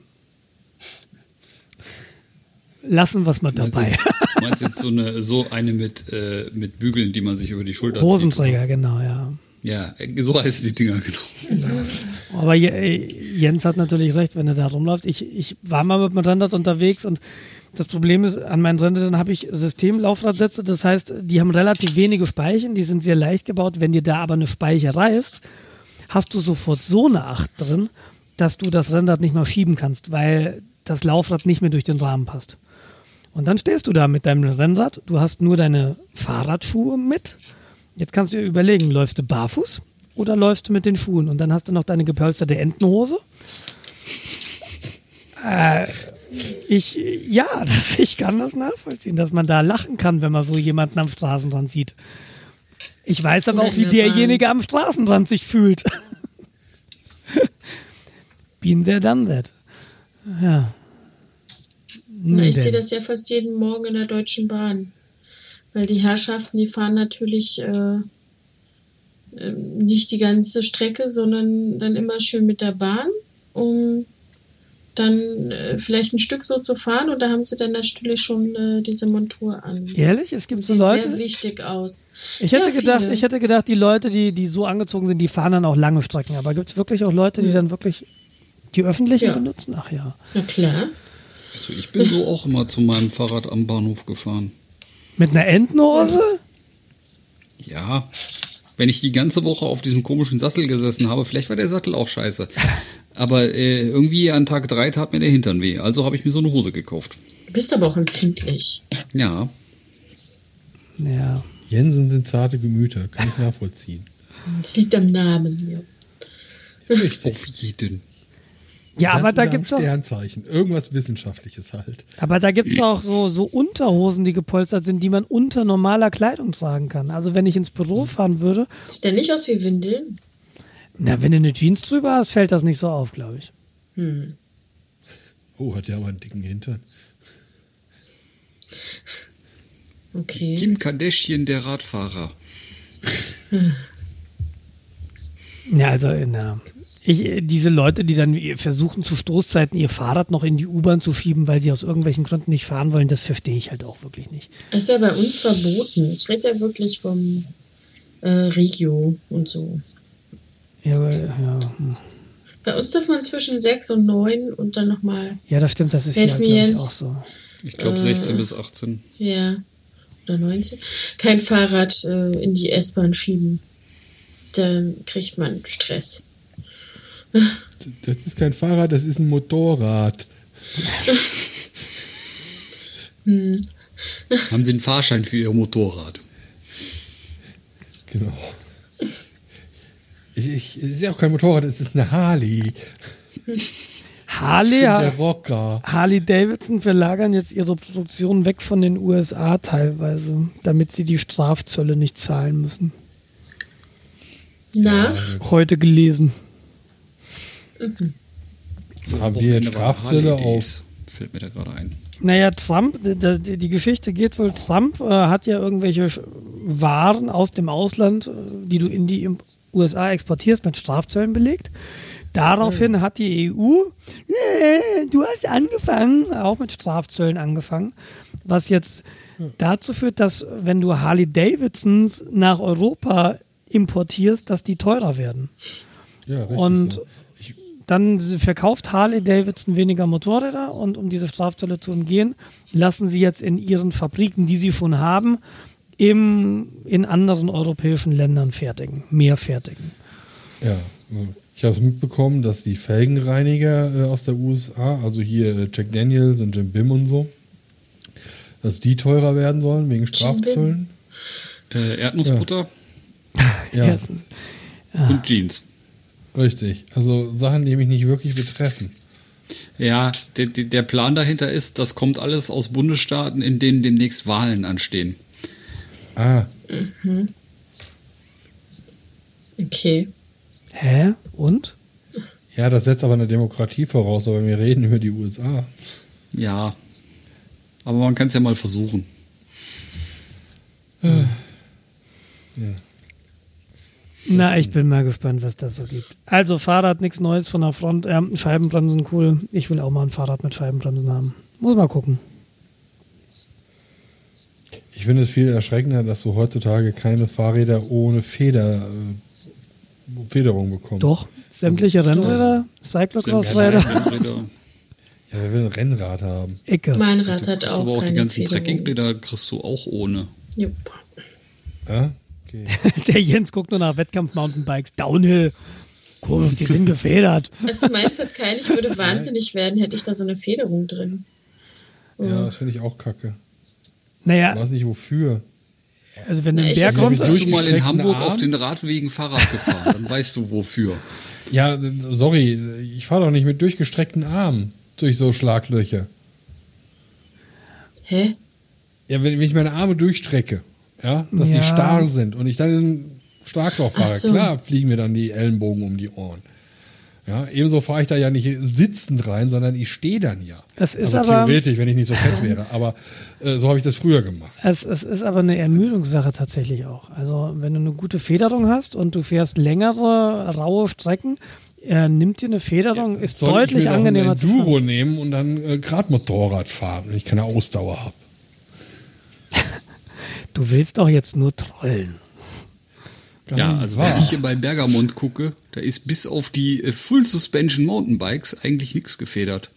Lassen wir es mal Meinst dabei. jetzt, meinst jetzt so eine, so eine mit, äh, mit Bügeln, die man sich über die Schulter zieht? Hosenträger, genau, ja. Ja, so heißen die Dinger, genau. Aber Je- äh, Jens hat natürlich recht, wenn er da rumläuft. Ich, ich war mal mit dem Rennrad unterwegs und das Problem ist, an meinen Rennrädern habe ich Systemlaufradsätze. Das heißt, die haben relativ wenige Speichen, die sind sehr leicht gebaut. Wenn dir da aber eine Speiche reißt, hast du sofort so eine Acht drin, dass du das Rennrad nicht mehr schieben kannst, weil das Laufrad nicht mehr durch den Rahmen passt. Und dann stehst du da mit deinem Rennrad, du hast nur deine Fahrradschuhe mit. Jetzt kannst du dir überlegen, läufst du barfuß oder läufst du mit den Schuhen? Und dann hast du noch deine gepolsterte Entenhose. Äh, ich, ja, das, ich kann das nachvollziehen, dass man da lachen kann, wenn man so jemanden am Straßenrand sieht. Ich weiß aber auch, wie derjenige am Straßenrand sich fühlt. Been there, done that. Ja. Na, ich sehe das ja fast jeden Morgen in der Deutschen Bahn. Weil die Herrschaften, die fahren natürlich äh, ähm, nicht die ganze Strecke, sondern dann immer schön mit der Bahn, um dann äh, vielleicht ein Stück so zu fahren und da haben sie dann natürlich schon äh, diese Montur an. Ehrlich, es gibt so Sieht Leute. sehr wichtig aus. Ich hätte Ja, gedacht, viele. ich hätte gedacht, die Leute, die, die so angezogen sind, die fahren dann auch lange Strecken. Aber gibt es wirklich auch Leute, die dann wirklich die öffentlichen Ja. benutzen? Ach ja. Na klar. Also ich bin so auch immer zu meinem Fahrrad am Bahnhof gefahren. Mit einer Entenhose? Ja, wenn ich die ganze Woche auf diesem komischen Sattel gesessen habe, vielleicht war der Sattel auch scheiße. Aber äh, irgendwie an Tag drei tat mir der Hintern weh. Also habe ich mir so eine Hose gekauft. Du bist aber auch empfindlich. Ja, Ja. Jensen sind zarte Gemüter, kann ich nachvollziehen. Das liegt am Namen. Ja. auf jeden. Ja, aber da gibt's ein auch, Sternzeichen, irgendwas Wissenschaftliches halt. aber da gibt's auch so, so Unterhosen, die gepolstert sind, die man unter normaler Kleidung tragen kann. Also wenn ich ins Büro fahren würde, Sieht der nicht aus wie Windeln? Na, wenn du eine Jeans drüber hast, fällt das nicht so auf, glaube ich. Hm. Oh, hat ja aber einen dicken Hintern. Okay. Kim Kardashian, der Radfahrer. Ja, also in der. Ich, diese Leute, die dann versuchen, zu Stoßzeiten ihr Fahrrad noch in die U-Bahn zu schieben, weil sie aus irgendwelchen Gründen nicht fahren wollen, das verstehe ich halt auch wirklich nicht. Das ist ja bei uns verboten. Ich rede ja wirklich vom äh, Regio und so. Ja, aber, ja. hm. Bei uns darf man zwischen 6 und 9 und dann nochmal, ja, das stimmt, das ist ja, glaube auch so. Ich glaube Äh. 16 bis 18. ja, oder 19, kein Fahrrad äh, in die S-Bahn schieben. Dann kriegt man Stress. Das ist kein Fahrrad, das ist ein Motorrad. Hm. Haben Sie einen Fahrschein für Ihr Motorrad? Genau. Ich, ich, es ist ja auch kein Motorrad, es ist eine Harley. Harley, Der Rocker. Harley Davidson verlagern jetzt ihre Produktion weg von den USA teilweise, damit sie die Strafzölle nicht zahlen müssen. Na, Heute gelesen. Haben die jetzt Strafzölle auf? Fällt mir da gerade ein. Naja, Trump, die, Geschichte geht wohl, Trump äh, hat ja irgendwelche Waren aus dem Ausland, äh, die du in die USA exportierst, mit Strafzöllen belegt. Daraufhin hat die EU, äh, du hast angefangen, auch mit Strafzöllen angefangen, was jetzt dazu führt, dass wenn du Harley Davidsons nach Europa importierst, dass die teurer werden. Ja, richtig. Und so. dann verkauft Harley Davidson weniger Motorräder und um diese Strafzölle zu umgehen, lassen sie jetzt in ihren Fabriken, die sie schon haben, im, in anderen europäischen Ländern fertigen, mehr fertigen. Ja, ich habe es mitbekommen, dass die Felgenreiniger äh, aus der USA, also hier äh, Jack Daniels und Jim Bim und so, dass die teurer werden sollen wegen Strafzöllen. Äh, Erdnussbutter Ja, Ja. und Jeans. richtig. Also Sachen, die mich nicht wirklich betreffen. Ja, der, der der Plan dahinter ist, das kommt alles aus Bundesstaaten, in denen demnächst Wahlen anstehen. Ah, okay. Hä? Und? ja, das setzt aber eine Demokratie voraus, aber wir reden über die USA. Ja. Aber man kann es ja mal versuchen. Na, ich bin mal gespannt, was das so gibt. Also Fahrrad, nichts Neues von der Front. Ähm, Scheibenbremsen, cool. Ich will auch mal ein Fahrrad mit Scheibenbremsen haben. Muss mal gucken. Ich finde es viel erschreckender, dass du heutzutage keine Fahrräder ohne Feder, äh, Federung bekommst. Doch, sämtliche Rennräder, Cyclocross-Räder. Ja, wer will ein Rennrad haben? Ecke. Mein Rad hat auch aber auch die ganzen. Trekkingräder kriegst du auch ohne. Jupp. Ja? Okay. Der Jens guckt nur nach Wettkampf-Mountainbikes. Downhill. Kurve, die sind gefedert. Also meins hat keinen, ich würde wahnsinnig werden, hätte ich da so eine Federung drin. Ja, das finde ich auch kacke. Ich Naja, weiß nicht wofür. also wenn du ich Berg kommst, Bist du mal in Hamburg Arm? auf den Radwegen Fahrrad gefahren, dann weißt du wofür. Ja, sorry, ich fahre doch nicht mit durchgestreckten Armen durch so Schlaglöcher. Hä? Ja, wenn, ich meine Arme durchstrecke, ja, dass Ja. sie starr sind und ich dann in ein Schlagloch fahre, so. klar fliegen mir dann die Ellenbogen um die Ohren. Ja, ebenso fahre ich da ja nicht sitzend rein, sondern ich stehe dann ja. Das ist also aber- theoretisch, wenn ich nicht so fett wäre. Aber äh, so habe ich das früher gemacht. es, es ist aber eine Ermüdungssache tatsächlich auch. Also wenn du eine gute Federung hast und du fährst längere, raue Strecken, äh, nimmt dir eine Federung, ist Soll deutlich ich mir angenehmer ein zu fahren. Enduro nehmen und dann äh, gerade Motorrad fahren, wenn ich keine Ausdauer habe. Du willst doch jetzt nur trollen. Ja, also wahr. wenn ich hier bei Bergamont gucke, da ist bis auf die äh, Full Suspension Mountainbikes eigentlich nichts gefedert.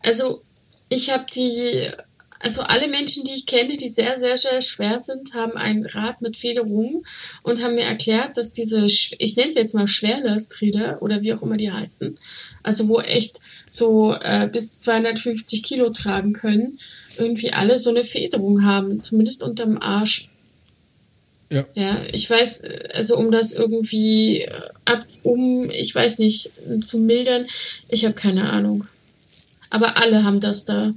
Also, ich habe die, also alle Menschen, die ich kenne, die sehr, sehr, sehr schwer sind, haben ein Rad mit Federung und haben mir erklärt, dass diese, ich nenne sie jetzt mal Schwerlasträder oder wie auch immer die heißen, also wo echt so äh, bis 250 Kilo tragen können, irgendwie alle so eine Federung haben, zumindest unterm Arsch. Ja. Ja, ich weiß, also um das irgendwie äh, ab, um, ich weiß nicht, zu mildern, ich habe keine Ahnung. Aber alle haben das da.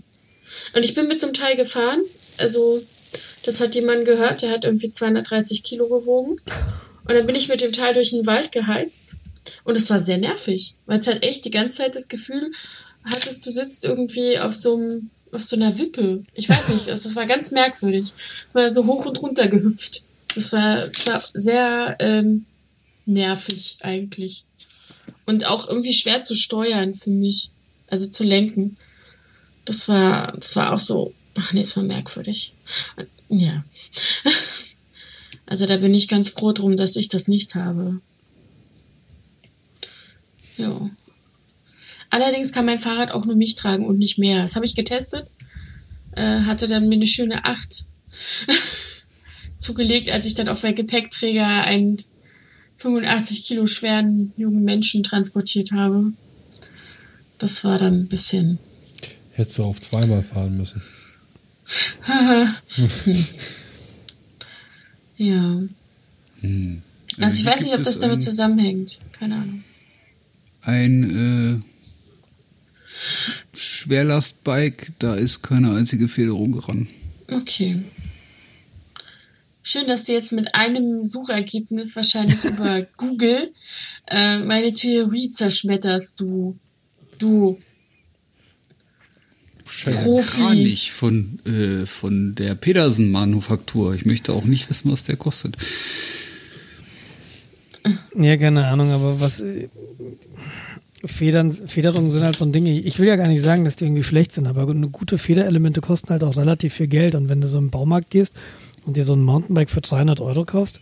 Und ich bin mit zum Teil gefahren. Also, das hat jemand gehört, der hat irgendwie 230 Kilo gewogen. Und dann bin ich mit dem Teil durch den Wald geheizt. Und es war sehr nervig, weil es halt echt die ganze Zeit das Gefühl hattest, du sitzt irgendwie auf so einem, auf so einer Wippe. Ich weiß nicht, also es war ganz merkwürdig. Mal so hoch und runter gehüpft. Das war, war sehr ähm, nervig eigentlich. Und auch irgendwie schwer zu steuern für mich. Also zu lenken. Das war, das war auch so, ach nee, es war merkwürdig. Ja. Also da bin ich ganz froh drum, dass ich das nicht habe. Ja. Allerdings kann mein Fahrrad auch nur mich tragen und nicht mehr. Das habe ich getestet. Äh, hatte dann mir eine schöne 8 zugelegt, als ich dann auf meinem Gepäckträger einen 85 Kilo schweren jungen Menschen transportiert habe. Das war dann ein bisschen. Hättest du auf zweimal fahren müssen. ja. Hm. Also ich hier weiß nicht, ob das damit zusammenhängt. Keine Ahnung. Ein äh, Schwerlastbike, da ist keine einzige Federung dran. Okay. Schön, dass du jetzt mit einem Suchergebnis wahrscheinlich über Google äh, meine Theorie zerschmetterst, du. Du. Profi. Kranich von, äh, von der Pedersen-Manufaktur. Ich möchte auch nicht wissen, was der kostet. Ja, keine Ahnung, aber was. äh, Federn, Federungen sind halt so ein Ding. Ich will ja gar nicht sagen, dass die irgendwie schlecht sind, aber eine gute Federelemente kosten halt auch relativ viel Geld. Und wenn du so im Baumarkt gehst und dir so ein Mountainbike für 300 Euro kaufst,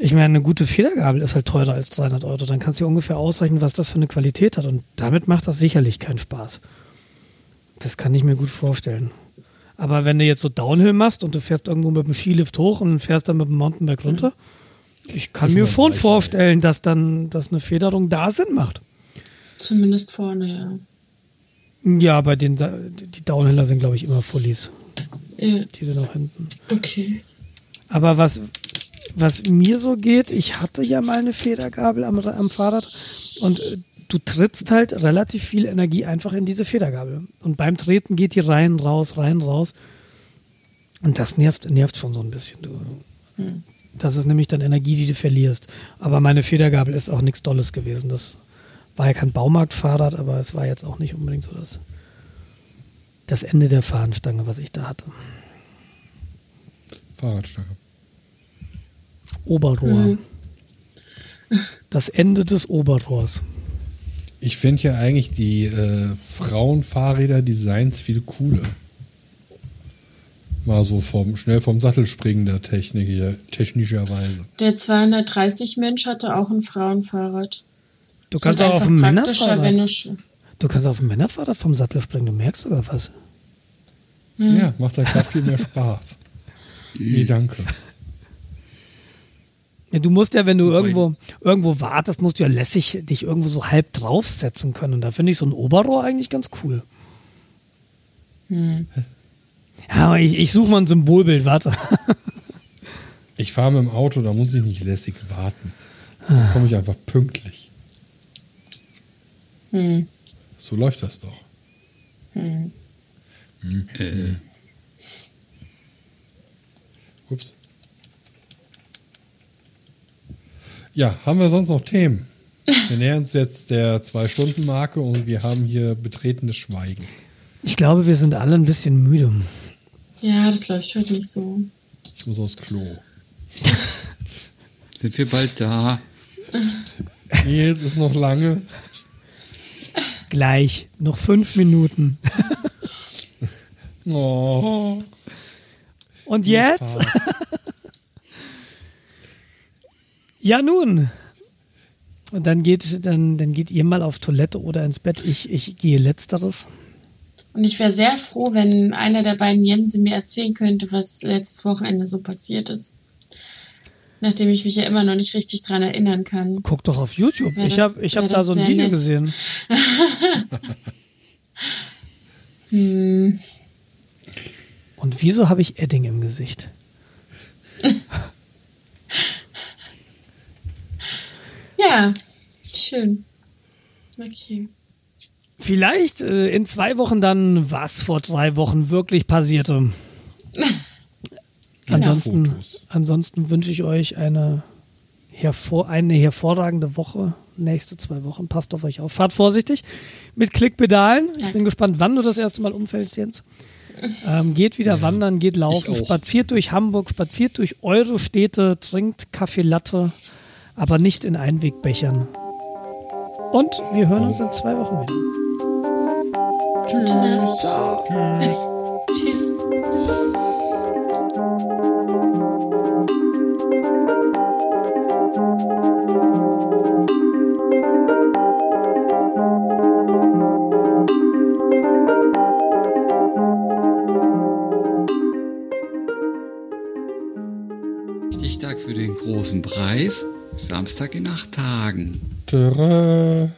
ich meine, eine gute Federgabel ist halt teurer als 300 Euro. Dann kannst du dir ungefähr ausrechnen, was das für eine Qualität hat. Und damit macht das sicherlich keinen Spaß. Das kann ich mir gut vorstellen. Aber wenn du jetzt so Downhill machst und du fährst irgendwo mit dem Skilift hoch und fährst dann mit dem Mountainbike runter, ich kann mir schon vorstellen, dass dann dass eine Federung da Sinn macht. Zumindest vorne, Ja, bei den die Downhiller sind, glaube ich, immer Fullies. Ja. Die sind auch hinten. Okay. Aber was, was mir so geht, ich hatte ja mal eine Federgabel am, am Fahrrad und äh, du trittst halt relativ viel Energie einfach in diese Federgabel. Und beim Treten geht die rein, raus, rein, raus. Und das nervt, nervt schon so ein bisschen. Du. Das ist nämlich dann Energie, die du verlierst. Aber meine Federgabel ist auch nichts Dolles gewesen. Das war ja kein Baumarktfahrrad, aber es war jetzt auch nicht unbedingt so das, das Ende der Fahnenstange, was ich da hatte. Fahrradstange. Oberrohr. Das Ende des Oberrohrs. Ich finde ja eigentlich die äh, Frauenfahrräder-Designs viel cooler. Mal so vom, schnell vom Sattel springender Technik, hier, technischerweise. Der 230 Mensch hatte auch ein Frauenfahrrad. Du kannst auch auf dem Männerfahrrad. du kannst auf dem Männerfahrrad vom Sattel springen, du merkst sogar was. Ja, macht halt grad viel mehr Spaß. Nee, danke. Ja, du musst ja, wenn du irgendwo, irgendwo wartest, musst du ja lässig dich irgendwo so halb draufsetzen können. Und da finde ich so ein Oberrohr eigentlich ganz cool. Hm. Ja, aber ich, ich suche mal ein Symbolbild, warte. Ich fahre mit dem Auto, da muss ich nicht lässig warten. Da komme ich einfach pünktlich. Hm. So läuft das doch. Hm. Äh, Ups. Ja, haben wir sonst noch Themen? Wir nähern uns jetzt der Zwei-Stunden-Marke und wir haben hier betretenes Schweigen. Ich glaube, wir sind alle ein bisschen müde. Ja, das läuft heute nicht so. Ich muss aufs Klo. sind wir bald da? Nee, es ist noch lange. Gleich, noch fünf Minuten. Oh. Und jetzt? Ja, nun. Und dann geht, dann, dann geht ihr mal auf Toilette oder ins Bett. Ich, ich gehe letzteres. Und ich wäre sehr froh, wenn einer der beiden Jensen mir erzählen könnte, was letztes Wochenende so passiert ist. Nachdem ich mich ja immer noch nicht richtig dran erinnern kann. Guck doch auf YouTube. Wär ich habe ich hab da das so ein Video nett. gesehen. Hm. Und wieso habe ich Edding im Gesicht? Ja, schön. Okay. Vielleicht äh, in zwei Wochen dann, was vor drei Wochen wirklich passierte. Ansonsten, Fotos. ansonsten wünsche ich euch eine, hervor, eine hervorragende Woche. Nächste zwei Wochen. Passt auf euch auf. Fahrt vorsichtig mit Klickpedalen. Ich bin gespannt, wann du das erste Mal umfällst, Jens. Ähm, geht wieder Ja, wandern, geht laufen, spaziert durch Hamburg, spaziert durch eure Städte, trinkt Kaffee Latte, aber nicht in Einwegbechern. Und wir hören uns in zwei Wochen wieder. Tschüss. Großen Preis. Samstag in acht Tagen. Tada.